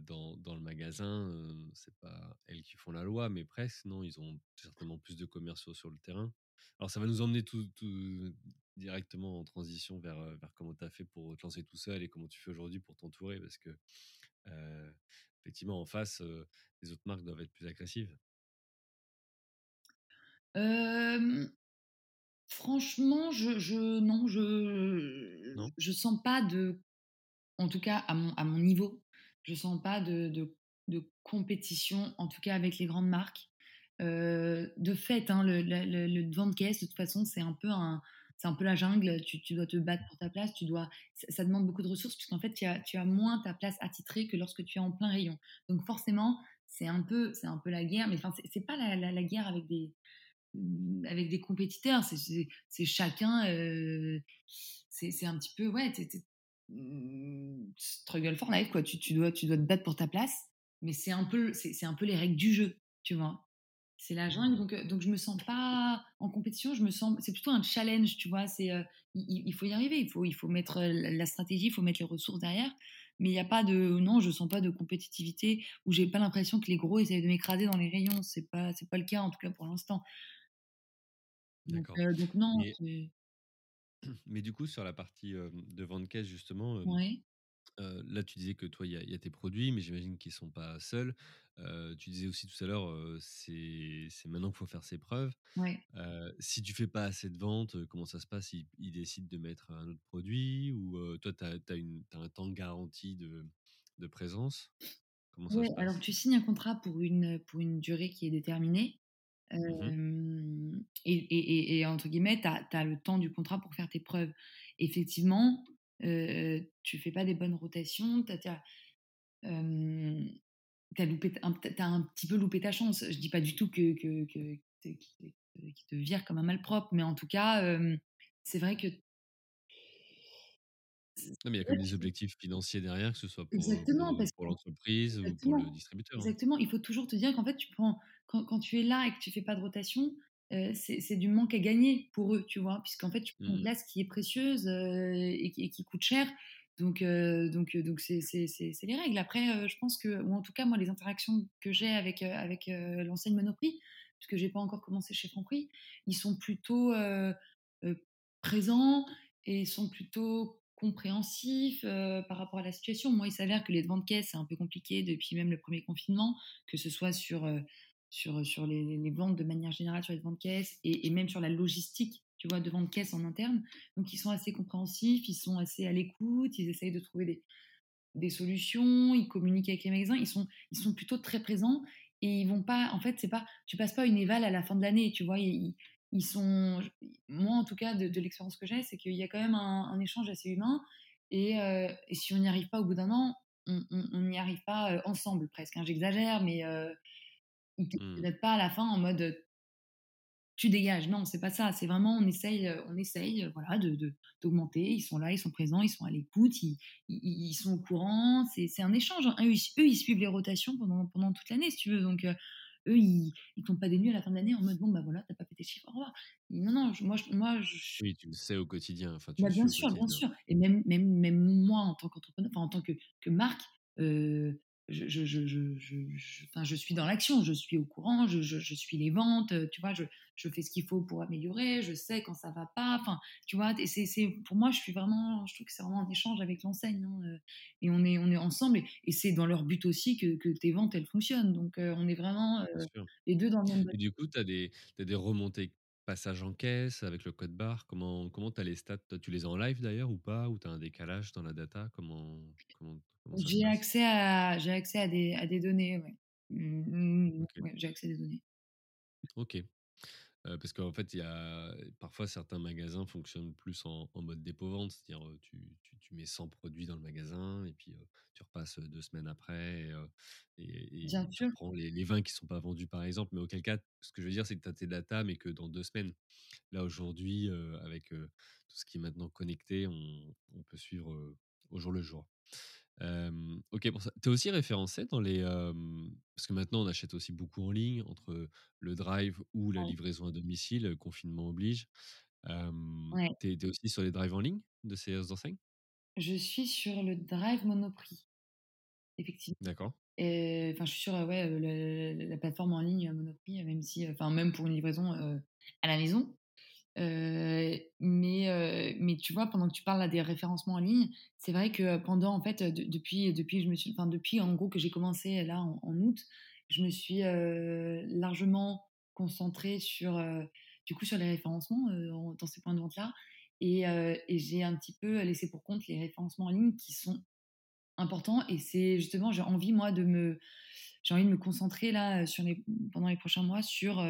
Dans dans le magasin, heu, c'est pas elles qui font la loi, mais presque, non? Ils ont certainement plus de commerciaux sur le terrain. Alors ça va nous emmener tout tout directement en transition vers, vers comment tu as fait pour te lancer tout seul et comment tu fais aujourd'hui pour t'entourer? Parce que, effectivement en face, les autres marques doivent être plus agressives. Hem, franchement, je je non, je Non? je sens pas de En tout cas, à mon à mon niveau, je sens pas de de de compétition, en tout cas avec les grandes marques. De fait, hein, le la le le devant de caisse, de toute façon, c'est un peu un c'est un peu la jungle. Tu tu dois te battre pour ta place, tu dois ça ça demande beaucoup de ressources puisqu'en fait, tu as tu as moins ta place attitrée que lorsque tu es en plein rayon. Donc forcément, c'est un peu c'est un peu la guerre, mais enfin, c'est pas la la la guerre avec des avec des compétiteurs. C'est chacun, heu, c'est un petit peu ouais, mmh, struggle for life quoi. Tu tu dois tu dois te battre pour ta place, mais c'est un peu un peu les règles du jeu, tu vois? C'est la jungle Mmh. donc heu, donc je me sens pas en compétition, je me sens c'est plutôt un challenge, tu vois? C'est, heu, il faut y arriver, il faut il faut mettre, la stratégie, il faut mettre les ressources derrière, mais il y a pas de non, je sens pas de compétitivité où j'ai pas l'impression que les gros essayent de m'écraser dans les rayons. C'est pas pas le cas en tout cas pour l'instant. Donc donc non, Mais c'est mais du coup, sur la partie, hem, de vente caisse justement, ouais, là, tu disais que toi, il y a il y a tes produits, mais j'imagine qu'ils sont pas seuls. Tu disais aussi tout à l'heure, heu, c'est c'est maintenant qu'il faut faire ses preuves. ouais. Si tu fais pas assez de ventes, comment ça se passe? Ils ils décident de mettre un autre produit ou, toi, tu as un temps de garantie de de présence? Comment ça Ouais, se alors tu signes un contrat pour une, pour une durée qui est déterminée. Mmh et entre guillemets, tu as le temps du contrat pour faire tes preuves. Effectivement, heu, tu fais pas des bonnes rotations, tu as un petit peu loupé ta chance. Je dis pas du tout que que te virent comme un malpropre, mais en tout cas, c'est vrai que Non, mais il y a quand même des objectifs financiers derrière, que ce soit pour, exactement, l'entreprise ou pour le distributeur, hein. Exactement, il faut toujours te dire qu'en fait, tu prends quand quand tu es là et que tu fais pas de rotation, heu, c'est du manque à gagner pour eux, tu vois? Puisqu'en fait, tu prends une Mmh place qui est précieuse, heu et qui et qui coûte cher. Donc heu, donc heu, donc c'est les règles. Après, je pense que ou en tout cas, moi, les interactions que j'ai avec, avec, l'enseigne Monoprix, puisque j'ai pas encore commencé chez Franprix, ils sont plutôt, présents et sont plutôt compréhensifs, heu, par rapport à la situation. Moi, il s'avère que les devants de caisse, c'est un peu compliqué depuis même le premier confinement, que ce soit sur, heu, sur, sur les les ventes de manière générale, sur les devants de caisse et même sur la logistique, tu vois, de vente caisse en interne. Donc ils sont assez compréhensifs, ils sont assez à l'écoute, ils essayent de trouver des des solutions, ils communiquent avec les magasins, ils sont ils sont plutôt très présents et ils vont pas en fait, c'est pas tu passes pas une éval à la fin de l'année, tu vois? Ils sont moi en tout cas de de l'expérience que j'ai, c'est qu'il y a quand même un un échange assez humain et heu et si on n'y arrive pas au bout d'un an, on n'y arrive pas, heu, ensemble presque, hein. J'exagère mais heu, ils te mh. mettent pas à la fin en mode, tu dégages. Non, c'est pas ça. C'est vraiment, on essaye, on essaye, voilà, de d'augmenter. Ils sont là, ils sont présents, ils sont à l'écoute, ils ils ils sont au courant. C'est un échange, hein. Eux, ils suivent les rotations pendant pendant toute l'année, si tu veux. Donc, eux, ils ils tombent pas des nues à la fin de l'année en mode: «Bon, bah, voilà, tu as pas fait tes chiffres, au revoir». Non, non, je moi je moi je Oui, tu le sais au quotidien, enfin, tu bah, bien sûr, bien sûr et même même même moi en tant qu'entrepreneur, enfin en tant que que marque, heu, je je je je enfin je suis dans l'action, je suis au courant, je suis les ventes, heu, tu vois? Je je fais ce qu'il faut pour améliorer, je sais quand ça va pas, enfin, tu vois? Et c'est c'est pour moi, je suis vraiment je trouve que c'est vraiment un échange avec l'enseigne, hein, heu et on est on est ensemble et et c'est dans leur but aussi que que tes ventes, elles fonctionnent donc heu, on est vraiment, les 2 dans le même Et du coup, tu as des tu des remontées passage en caisse avec le code barre? Comment comment tu as les stats? Tu les as en live d'ailleurs ou pas? Ou tu as un décalage dans la data? Comment j'ai accès à j'ai accès à des à des données, ouais. Mmh mh, OK, ouais, j'ai accès à des données. OK. Heu, parce qu'en fait, il y a parfois certains magasins fonctionnent plus en en mode dépôt-vente, c'est-à-dire, tu tu tu mets 100 produits dans le magasin et puis, tu repasses, heu, 2 semaines après et et Bien tu sûr. reprends les les vins qui sont pas vendus, par exemple. Mais auquel cas, ce que je veux dire, c'est que tu as tes datas, mais que dans 2 semaines. Là, aujourd'hui, avec, tout ce qui est maintenant connecté, on on peut suivre, au jour le jour. OK pour ça. Tu es aussi référencé dans les, parce que maintenant on achète aussi beaucoup en ligne entre le drive ou la Ouais. livraison à domicile, confinement oblige. Hem, Ouais. tu es aussi sur les drives en ligne de ces enseignes? Je suis sur le Drive Monoprix, effectivement. D'accord. Et enfin, je suis sur, ouais, le la plateforme en ligne, Monoprix, même si, enfin, même pour une livraison, à la maison. Mais mais tu vois, pendant que tu parles là des référencements en ligne, c'est vrai que pendant en fait, depuis depuis je me suis enfin, depuis en gros que j'ai commencé là en août, je me suis, largement concentrée sur, du coup sur les référencements, dans ces points de vente là et et j'ai un petit peu laissé pour compte les référencements en ligne qui sont Important et c'est justement, j'ai envie moi de me j'ai envie de me concentrer là, sur les pendant les prochains mois sur,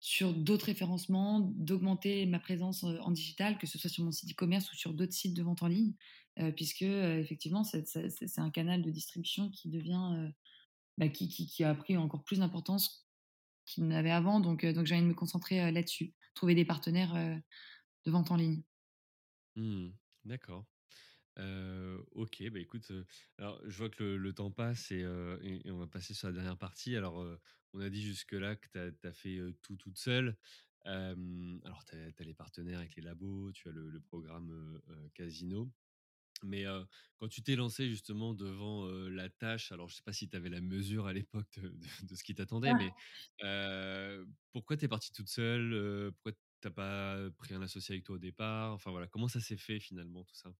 sur d'autres référencements, d'augmenter ma présence, en digital, que ce soit sur mon site e-commerce ou sur d'autres sites de vente en ligne, puisque, effectivement c'est un canal de distribution qui devient, bah, qui qui a pris encore plus d'importance qu'il n'avait avant donc donc j'ai envie de me concentrer, là-dessus, trouver des partenaires, de vente en ligne. Mmh. D'accord. OK, bah, écoute, alors je vois que le le temps passe et heu et et on va passer sur la dernière partie. Alors, on a dit jusque-là que tu as fait, tout toute seule. Alors tu as les partenaires avec les labos, tu as le le programme, Casino. Mais, quand tu t'es lancé justement devant, la tâche, alors je sais pas si tu avais la mesure à l'époque de de de ce qui t'attendait, mais, heu, pourquoi tu es partie toute seule? Pourquoi tu pas pris un associé avec toi au départ? Enfin voilà, comment ça s'est fait finalement tout ça?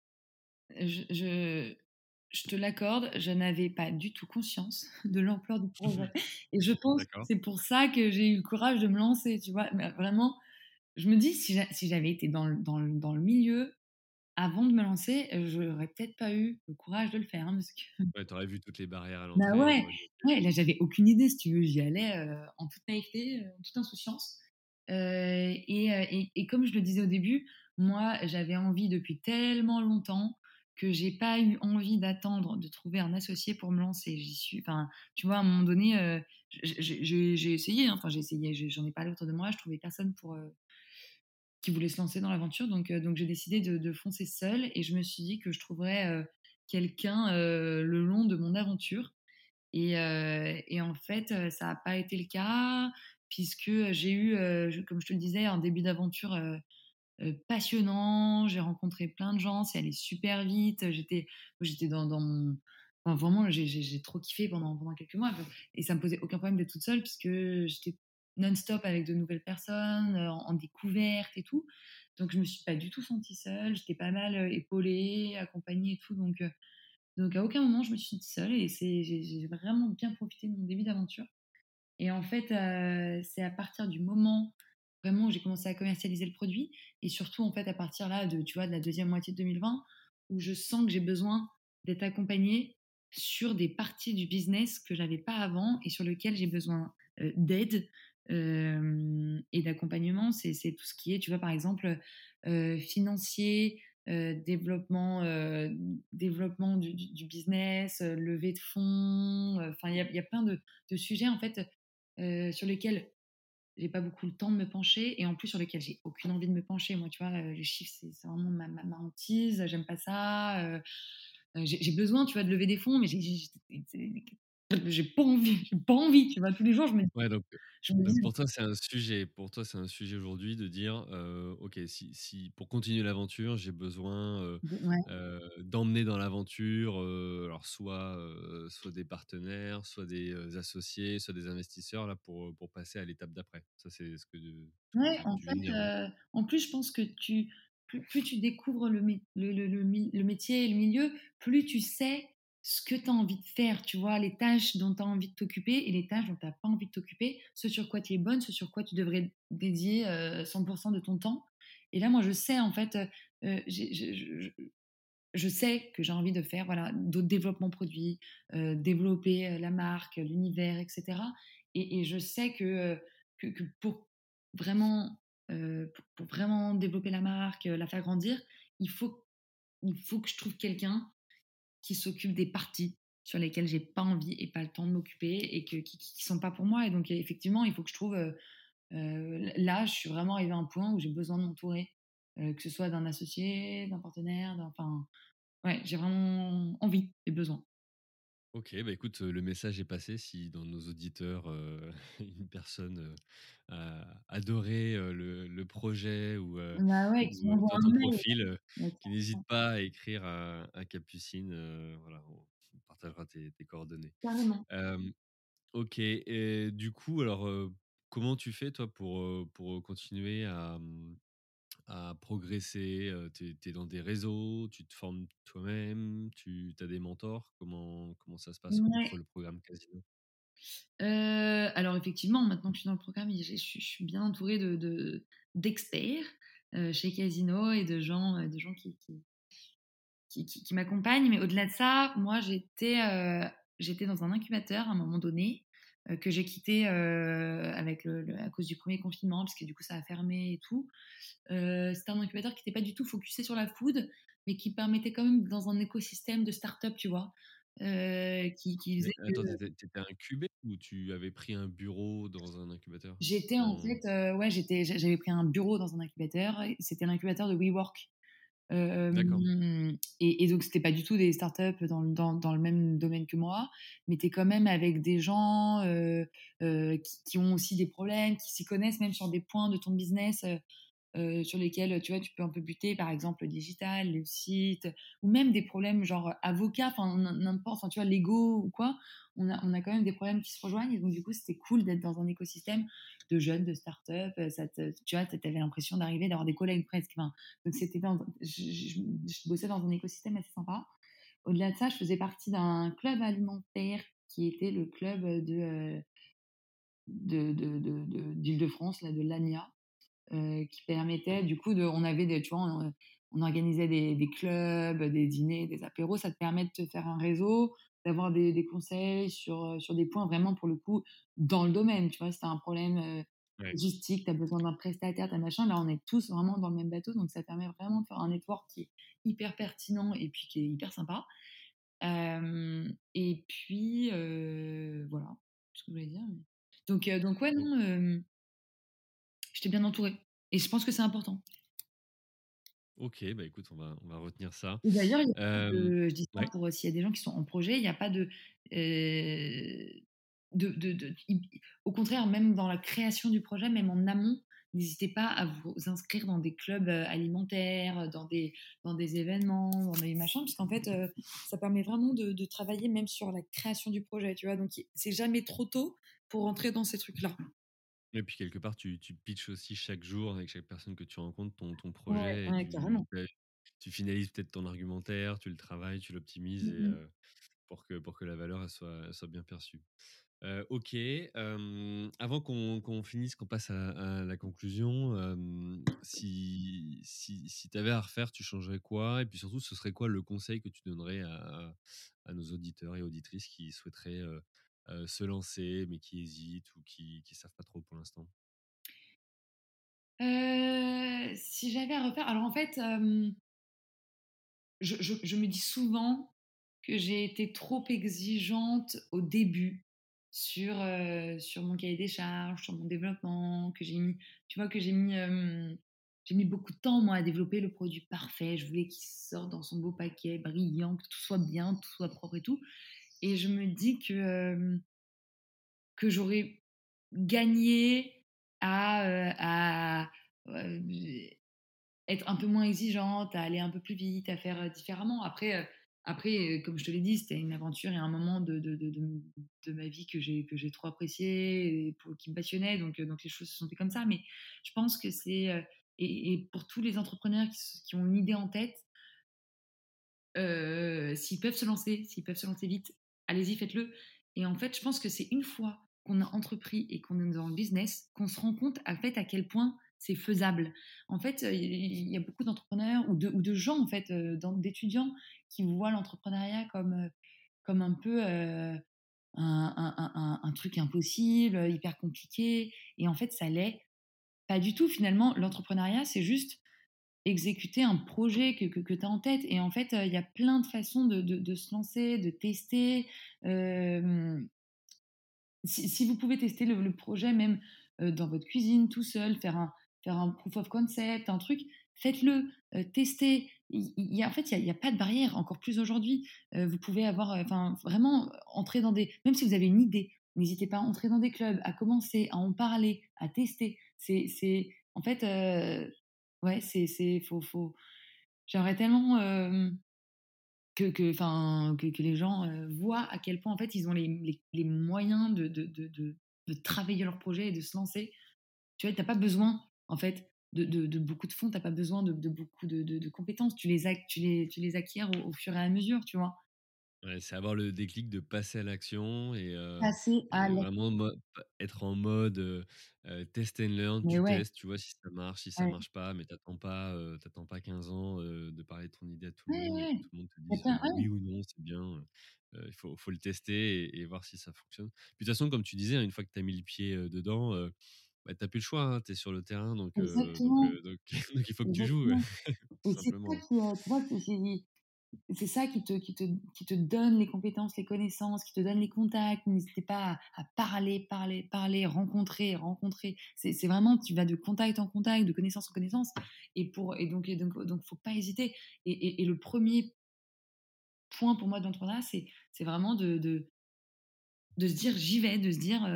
Je je je te l'accorde, je n'avais pas du tout conscience de l'ampleur du projet et je pense que c'est pour ça que j'ai eu le courage de me lancer, tu vois? Mais vraiment, je me dis si j'a si j'avais été dans le dans le dans le milieu, avant de me lancer, heu, j'aurais peut-être pas eu le courage de le faire, hein, parce que Ouais, tu aurais vu toutes les barrières à bah, l'entrée, tu ouais, «OK». ouais, là, j'avais aucune idée, si tu veux. J'y allais, heu, en toute naïveté, heu, en toute insouciance. Et comme je le disais au début, moi, j'avais envie depuis tellement longtemps que j'ai pas eu envie d'attendre de trouver un associé pour me lancer. J'y suis enfin, tu vois, à un moment donné, heu, j j'ai essayé, hein, enfin j'ai essayé, j'en ai parlé autour de moi, je trouvais personne pour, heu, qui voulait se lancer dans l'aventure donc heu, donc j'ai décidé de foncer seule et je me suis dit que je trouverais, quelqu'un, le long de mon aventure et et en fait, ça a pas été le cas puisque, j'ai eu, comme je te le disais, un début d'aventure, passionnant. J'ai rencontré plein de gens, c'est allé super vite. J'étais j'étais dans mon enfin vraiment, j'ai trop kiffé pendant quelques mois, et ça me posait aucun problème d'être toute seule puisque j'étais non-stop avec de nouvelles personnes, heu, en découverte et tout. Donc je me suis pas du tout sentie seule, j'étais pas mal, heu, épaulée, accompagnée et tout donc donc à aucun moment je me suis sentie seule et j'ai vraiment bien profité de mon début d'aventure et en fait, c'est à partir du moment vraiment j'ai commencé à commercialiser le produit et surtout, en fait, à partir là de, tu vois, de la deuxième moitié de 2020 où je sens que j'ai besoin d'être accompagnée sur des parties du business que j'avais pas avant et sur lequel j'ai besoin, d'aide, et d'accompagnement. C'est tout ce qui est, tu vois, par exemple, financier, développement, développement du business, levée de fonds, enfin, il y a y a plein de de sujets, en fait, sur lesquels j'ai pas beaucoup le temps de me pencher et en plus sur lesquels j'ai aucune envie de me pencher. Moi, tu vois, heu, les chiffres, c'est vraiment ma ma ma hantise, j'aime pas ça, heu, j'ai j'ai besoin, tu vois, de lever des fonds, mais j'ai j'ai pas envie, j'ai pas envie, tu vois? Tous les jours, je me dis Ouais, donc je me donc dis pour toi, c'est un sujet pour toi, c'est un sujet aujourd'hui de dire, heu: «OK, si si pour continuer l'aventure, j'ai besoin, ouais. heu, d'emmener dans l'aventure, alors soit, soit des partenaires, soit des, associés, soit des investisseurs là pour, pour passer à l'étape d'après». Ça, c'est ce que Ouais, en fait, en plus, je pense que tu plus plus tu découvres le le le le métier et le milieu, plus tu sais ce que tu as envie de faire, tu vois? Les tâches dont tu as envie de t'occuper et les tâches dont tu as pas envie de t'occuper, ce sur quoi tu es bonne, ce sur quoi tu devrais dédier, heu, 100 de ton temps et là, moi, je sais, en fait, heu, j'ai je je sais que j'ai envie de faire, voilà, d'autres développements produits, développer, la marque, l'univers et cetera et je sais que, que pour vraiment, pour vraiment développer la marque, la faire grandir, il faut il faut que je trouve quelqu'un qui s'occupe des parties sur lesquelles j'ai pas envie et pas le temps de m'occuper et que qui qui sont pas pour moi et donc effectivement, il faut que je trouve, heu heu, là, je suis vraiment arrivée à un point où j'ai besoin de m'entourer, heu, que ce soit d'un associé, d'un partenaire, d'un enfin Ouais, j'ai vraiment envie et besoin. OK, bah, écoute, le message est passé. Si dans nos auditeurs, heu, une personne, heu, a adoré, heu, le le projet ou, heu, Bah, ouais, qui ou, heu, m'envoie toi un ton mail. profil, heu, qui n'hésite pas à écrire à à Capucine, heu, voilà, on on partagera tes tes coordonnées. carrément. Hem, OK et du coup, alors, heu, comment tu fais toi pour, heu, pour, continuer à, mmh à progresser, tu es dans des réseaux, tu te formes toi-même, tu as des mentors? Comment comment ça se passe Ouais, le programme Casino? alors effectivement, maintenant que je suis dans le programme, je suis je suis bien entourée de de d'experts, chez Casino et de gens, de gens qui qui qui qui qui m'accompagnent. Mais au-delà de ça, moi, j'étais, j'étais dans un incubateur à un moment donné, que j'ai quitté, heu, avec le le à cause du premier confinement, parce que du coup, ça a fermé et tout. Heu, c'était un incubateur qui était pas du tout focusé sur la food, mais qui permettait quand même dans un écosystème de start-up, tu vois? Heu, qui qui faisait attends, tu étais tu étais incubé ou tu avais pris un bureau dans un incubateur? j'étais en fait, ouais, j'étais j'a j'avais pris un bureau dans un incubateur c'était l'incubateur de WeWork. Et et donc c'était pas du tout des startups dans le même domaine que moi, mais tu es quand même avec des gens, qui ont aussi des problèmes, qui s'y connaissent même sur des points de ton business, heu, sur lesquels, tu vois, tu peux un peu buter, par exemple le digital, le site ou même des problèmes genre avocat, enfin n'im n'importe, enfin tu vois, légaux ou quoi. On a on a quand même des problèmes qui se rejoignent donc du coup, c'était cool d'être dans un écosystème de jeunes, de start-up, heu, ça tu vois, avais l'impression d'arriver, d'avoir des collègues presque, enfin, donc c'était dans je bossais dans un écosystème assez sympa. Au-delà de ça, je faisais partie d'un club alimentaire qui était le club, de, de de de de d'Île-de-France, là, de l'ANIA heu, qui permettait du coup de on avait des tu vois, on organisait des, des clubs, des dîners, des apéros. Ça te permet de te faire un réseau, d'avoir des, des conseils sur, sur des points vraiment, pour le coup, dans le domaine. Tu vois, si as un problème logistique, tu as besoin d'un prestataire, tu machin. Là, on est tous vraiment dans le même bateau. Donc, ça permet vraiment de faire un network qui est hyper pertinent et puis qui est hyper sympa. et puis, voilà ce que je voulais dire. Donc, donc ouais, non, j'étais bien entourée. Et je pense que c'est important. Ok, bah écoute, on va, on va retenir ça. D'ailleurs, je dis ça pour s'il y a des gens qui sont en projet, il n'y a pas de, de, de, de, Au contraire, même dans la création du projet, même en amont, n'hésitez pas à vous inscrire dans des clubs alimentaires, dans des, dans des événements, dans des machins, parce qu'en fait, ça permet vraiment de, de, travailler même sur la création du projet, tu vois? Donc, c'est jamais trop tôt pour entrer dans ces trucs-là. Et puis, quelque part, tu, tu pitches aussi chaque jour avec chaque personne que tu rencontres ton, ton projet. Ouais, tu, carrément. tu, finalises peut-être ton argumentaire, tu le travailles, tu l'optimises Mmh pour, que, pour que la valeur soit, soit bien perçue ok. avant qu'on finisse, qu'on passe à, la conclusion, si, si, si tu avais à refaire, tu changerais quoi? Et puis surtout, ce serait quoi le conseil que tu donnerais à, à nos auditeurs et auditrices qui souhaiteraient se lancer, mais qui hésitent ou qui ne savent pas trop pour l'instant? Si j'avais à refaire, alors en fait, je me dis souvent que j'ai été trop exigeante au début sur, sur mon cahier des charges, sur mon développement, que j'ai mis, tu vois, que j'ai mis, j'ai mis beaucoup de temps, moi, à développer le produit parfait. Je voulais qu'il sorte dans son beau paquet, brillant, que tout soit bien, tout soit propre et tout. Et je me dis que, que j'aurais gagné à, à être un peu moins exigeante, à aller un peu plus vite, à faire différemment. Après, après, comme je te l'ai dit, c'était une aventure et un moment de, de, de, de ma vie que j'ai, que j'ai trop apprécié et qui me passionnait. Donc, donc les choses se sont faites comme ça. Mais je pense que c'est. Et, pour tous les entrepreneurs qui ont une idée en tête, s'ils peuvent se lancer, s'ils peuvent se lancer vite, allez-y, faites-le. Et en fait, je pense que c'est une fois qu'on a entrepris et qu'on est dans le business qu'on se rend compte en fait à quel point c'est faisable. En fait, il y a beaucoup d'entrepreneurs ou de, gens, en fait, d'étudiants qui voient l'entrepreneuriat comme, comme un peu un, un, un, truc impossible, hyper compliqué. Et en fait, ça l'est pas du tout. Finalement, l'entrepreneuriat, c'est juste exécuter un projet que, que, tu as en tête. Et en fait, il y a plein de façons de, de, se lancer, de tester. si, vous pouvez tester le, projet même dans votre cuisine tout seul, faire un, faire un proof of concept, un truc, faites-le, euh, testez. A, en fait, il n'y a, pas de barrière, encore plus aujourd'hui. Euh, vous pouvez avoir, euh, enfin, vraiment entrer dans des. Même si vous avez une idée, n'hésitez pas à entrer dans des clubs, à commencer, à en parler, à tester. C'est en fait, ouais, c'est, c'est, faut, faut. J'aimerais tellement que, que, que, que, les gens voient à quel point, en fait, ils ont les, les, les moyens de de, de, de, travailler leur projet et de se lancer. Tu vois, tu n'as pas besoin en fait, de, de, beaucoup de fonds, tu n'as pas besoin de, beaucoup de, compétences. Tu les, tu les, tu les acquiers au, fur et à mesure, tu vois. Ouais, c'est avoir le déclic de passer à l'action et, passer à vraiment être en mode test and learn. tu testes, tu vois si ça marche, si ça ne marche pas, mais tu n'attends pas, pas 15 ans de parler de ton idée à tout le monde et que tout le monde te dise oui ou non, c'est bien. Il faut, faut, le tester et, et, voir si ça fonctionne. Puis de toute façon, comme tu disais, une fois que tu as mis le pied dedans, bah, tu n'as plus le choix, hein, tu es sur le terrain, donc, donc, donc, il faut que tu joues. c'est ça qui te, qui, te, qui te donne les compétences, les connaissances, qui te donne les contacts. N'hésitez pas à, parler, parler, parler, rencontrer, rencontrer. C'est vraiment, tu vas de contact en contact, de connaissance en connaissance. Et, pour, et donc, il donc, donc, faut pas hésiter. Et, et, le premier point pour moi d'entrepreneuriat, c'est vraiment de, de, de, se dire j'y vais, de se dire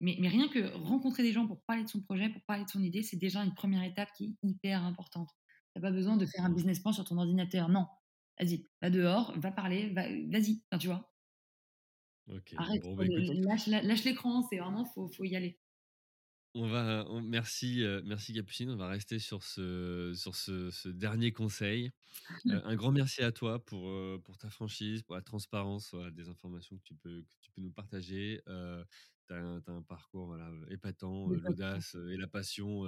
mais, rien que rencontrer des gens pour parler de son projet, pour parler de son idée, c'est déjà une première étape qui est hyper importante. Tu n'as pas besoin de faire un business plan sur ton ordinateur. Non. Vas-y, va dehors, va parler, vas-y, tu vois. Arrête, bah, lâche, l'écran, c'est vraiment, faut, faut y aller. On va, merci, euh, merci Capucine. On va rester sur ce, sur ce, dernier conseil. Euh, un grand merci à toi pour, euh, pour ta franchise, pour la transparence, des informations que tu peux, que tu peux nous partager. tu as, un parcours voilà, épatant, l'audace et la passion,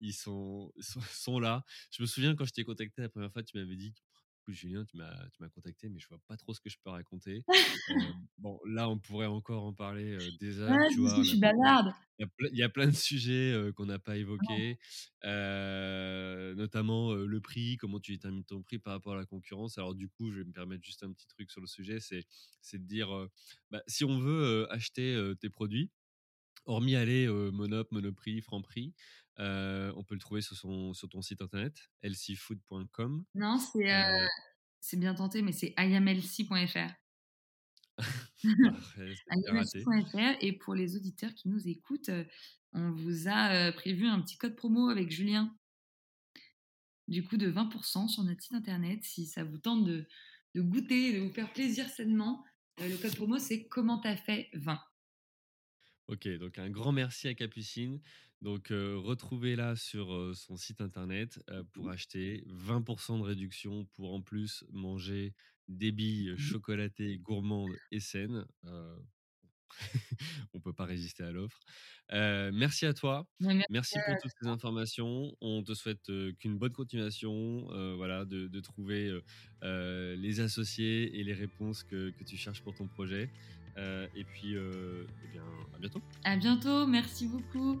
ils sont, sont, sont, là. Je me souviens quand je t'ai contacté la première fois, tu m'avais dit Julien, tu m'as, tu m'as contacté, mais je vois pas trop ce que je peux raconter. bon, là, on pourrait encore en parler des heures. tu vois, je suis bavarde. Il y, a plein de sujets qu'on n'a pas évoqués, notamment le prix, comment tu détermines ton prix par rapport à la concurrence. Alors du coup, je vais me permettre juste un petit truc sur le sujet, c'est, c'est de dire, bah, si on veut acheter tes produits, hormis aller Monop, Monoprix, Franprix, on peut le trouver sur, son, sur ton site internet, lcfood.com. Non, c'est, bien tenté, mais c'est iamlc.fr. iamlc.fr. Et pour les auditeurs qui nous écoutent, on vous a prévu un petit code promo avec Julien. Du coup, de 20% sur notre site internet. Si ça vous tente de, de goûter, de vous faire plaisir sainement, le code promo, c'est comment t'as fait 20. Ok, donc un grand merci à Capucine. Donc retrouvez-la sur son site internet pour acheter 20% de réduction pour en plus manger des billes mmh chocolatées, gourmandes et saines. on peut pas résister à l'offre. merci à toi. merci, pour toutes ces informations. On te souhaite qu'une bonne continuation, voilà, de, trouver les associés et les réponses que, que tu cherches pour ton projet. Et puis, eh bien, à bientôt. À bientôt, merci beaucoup.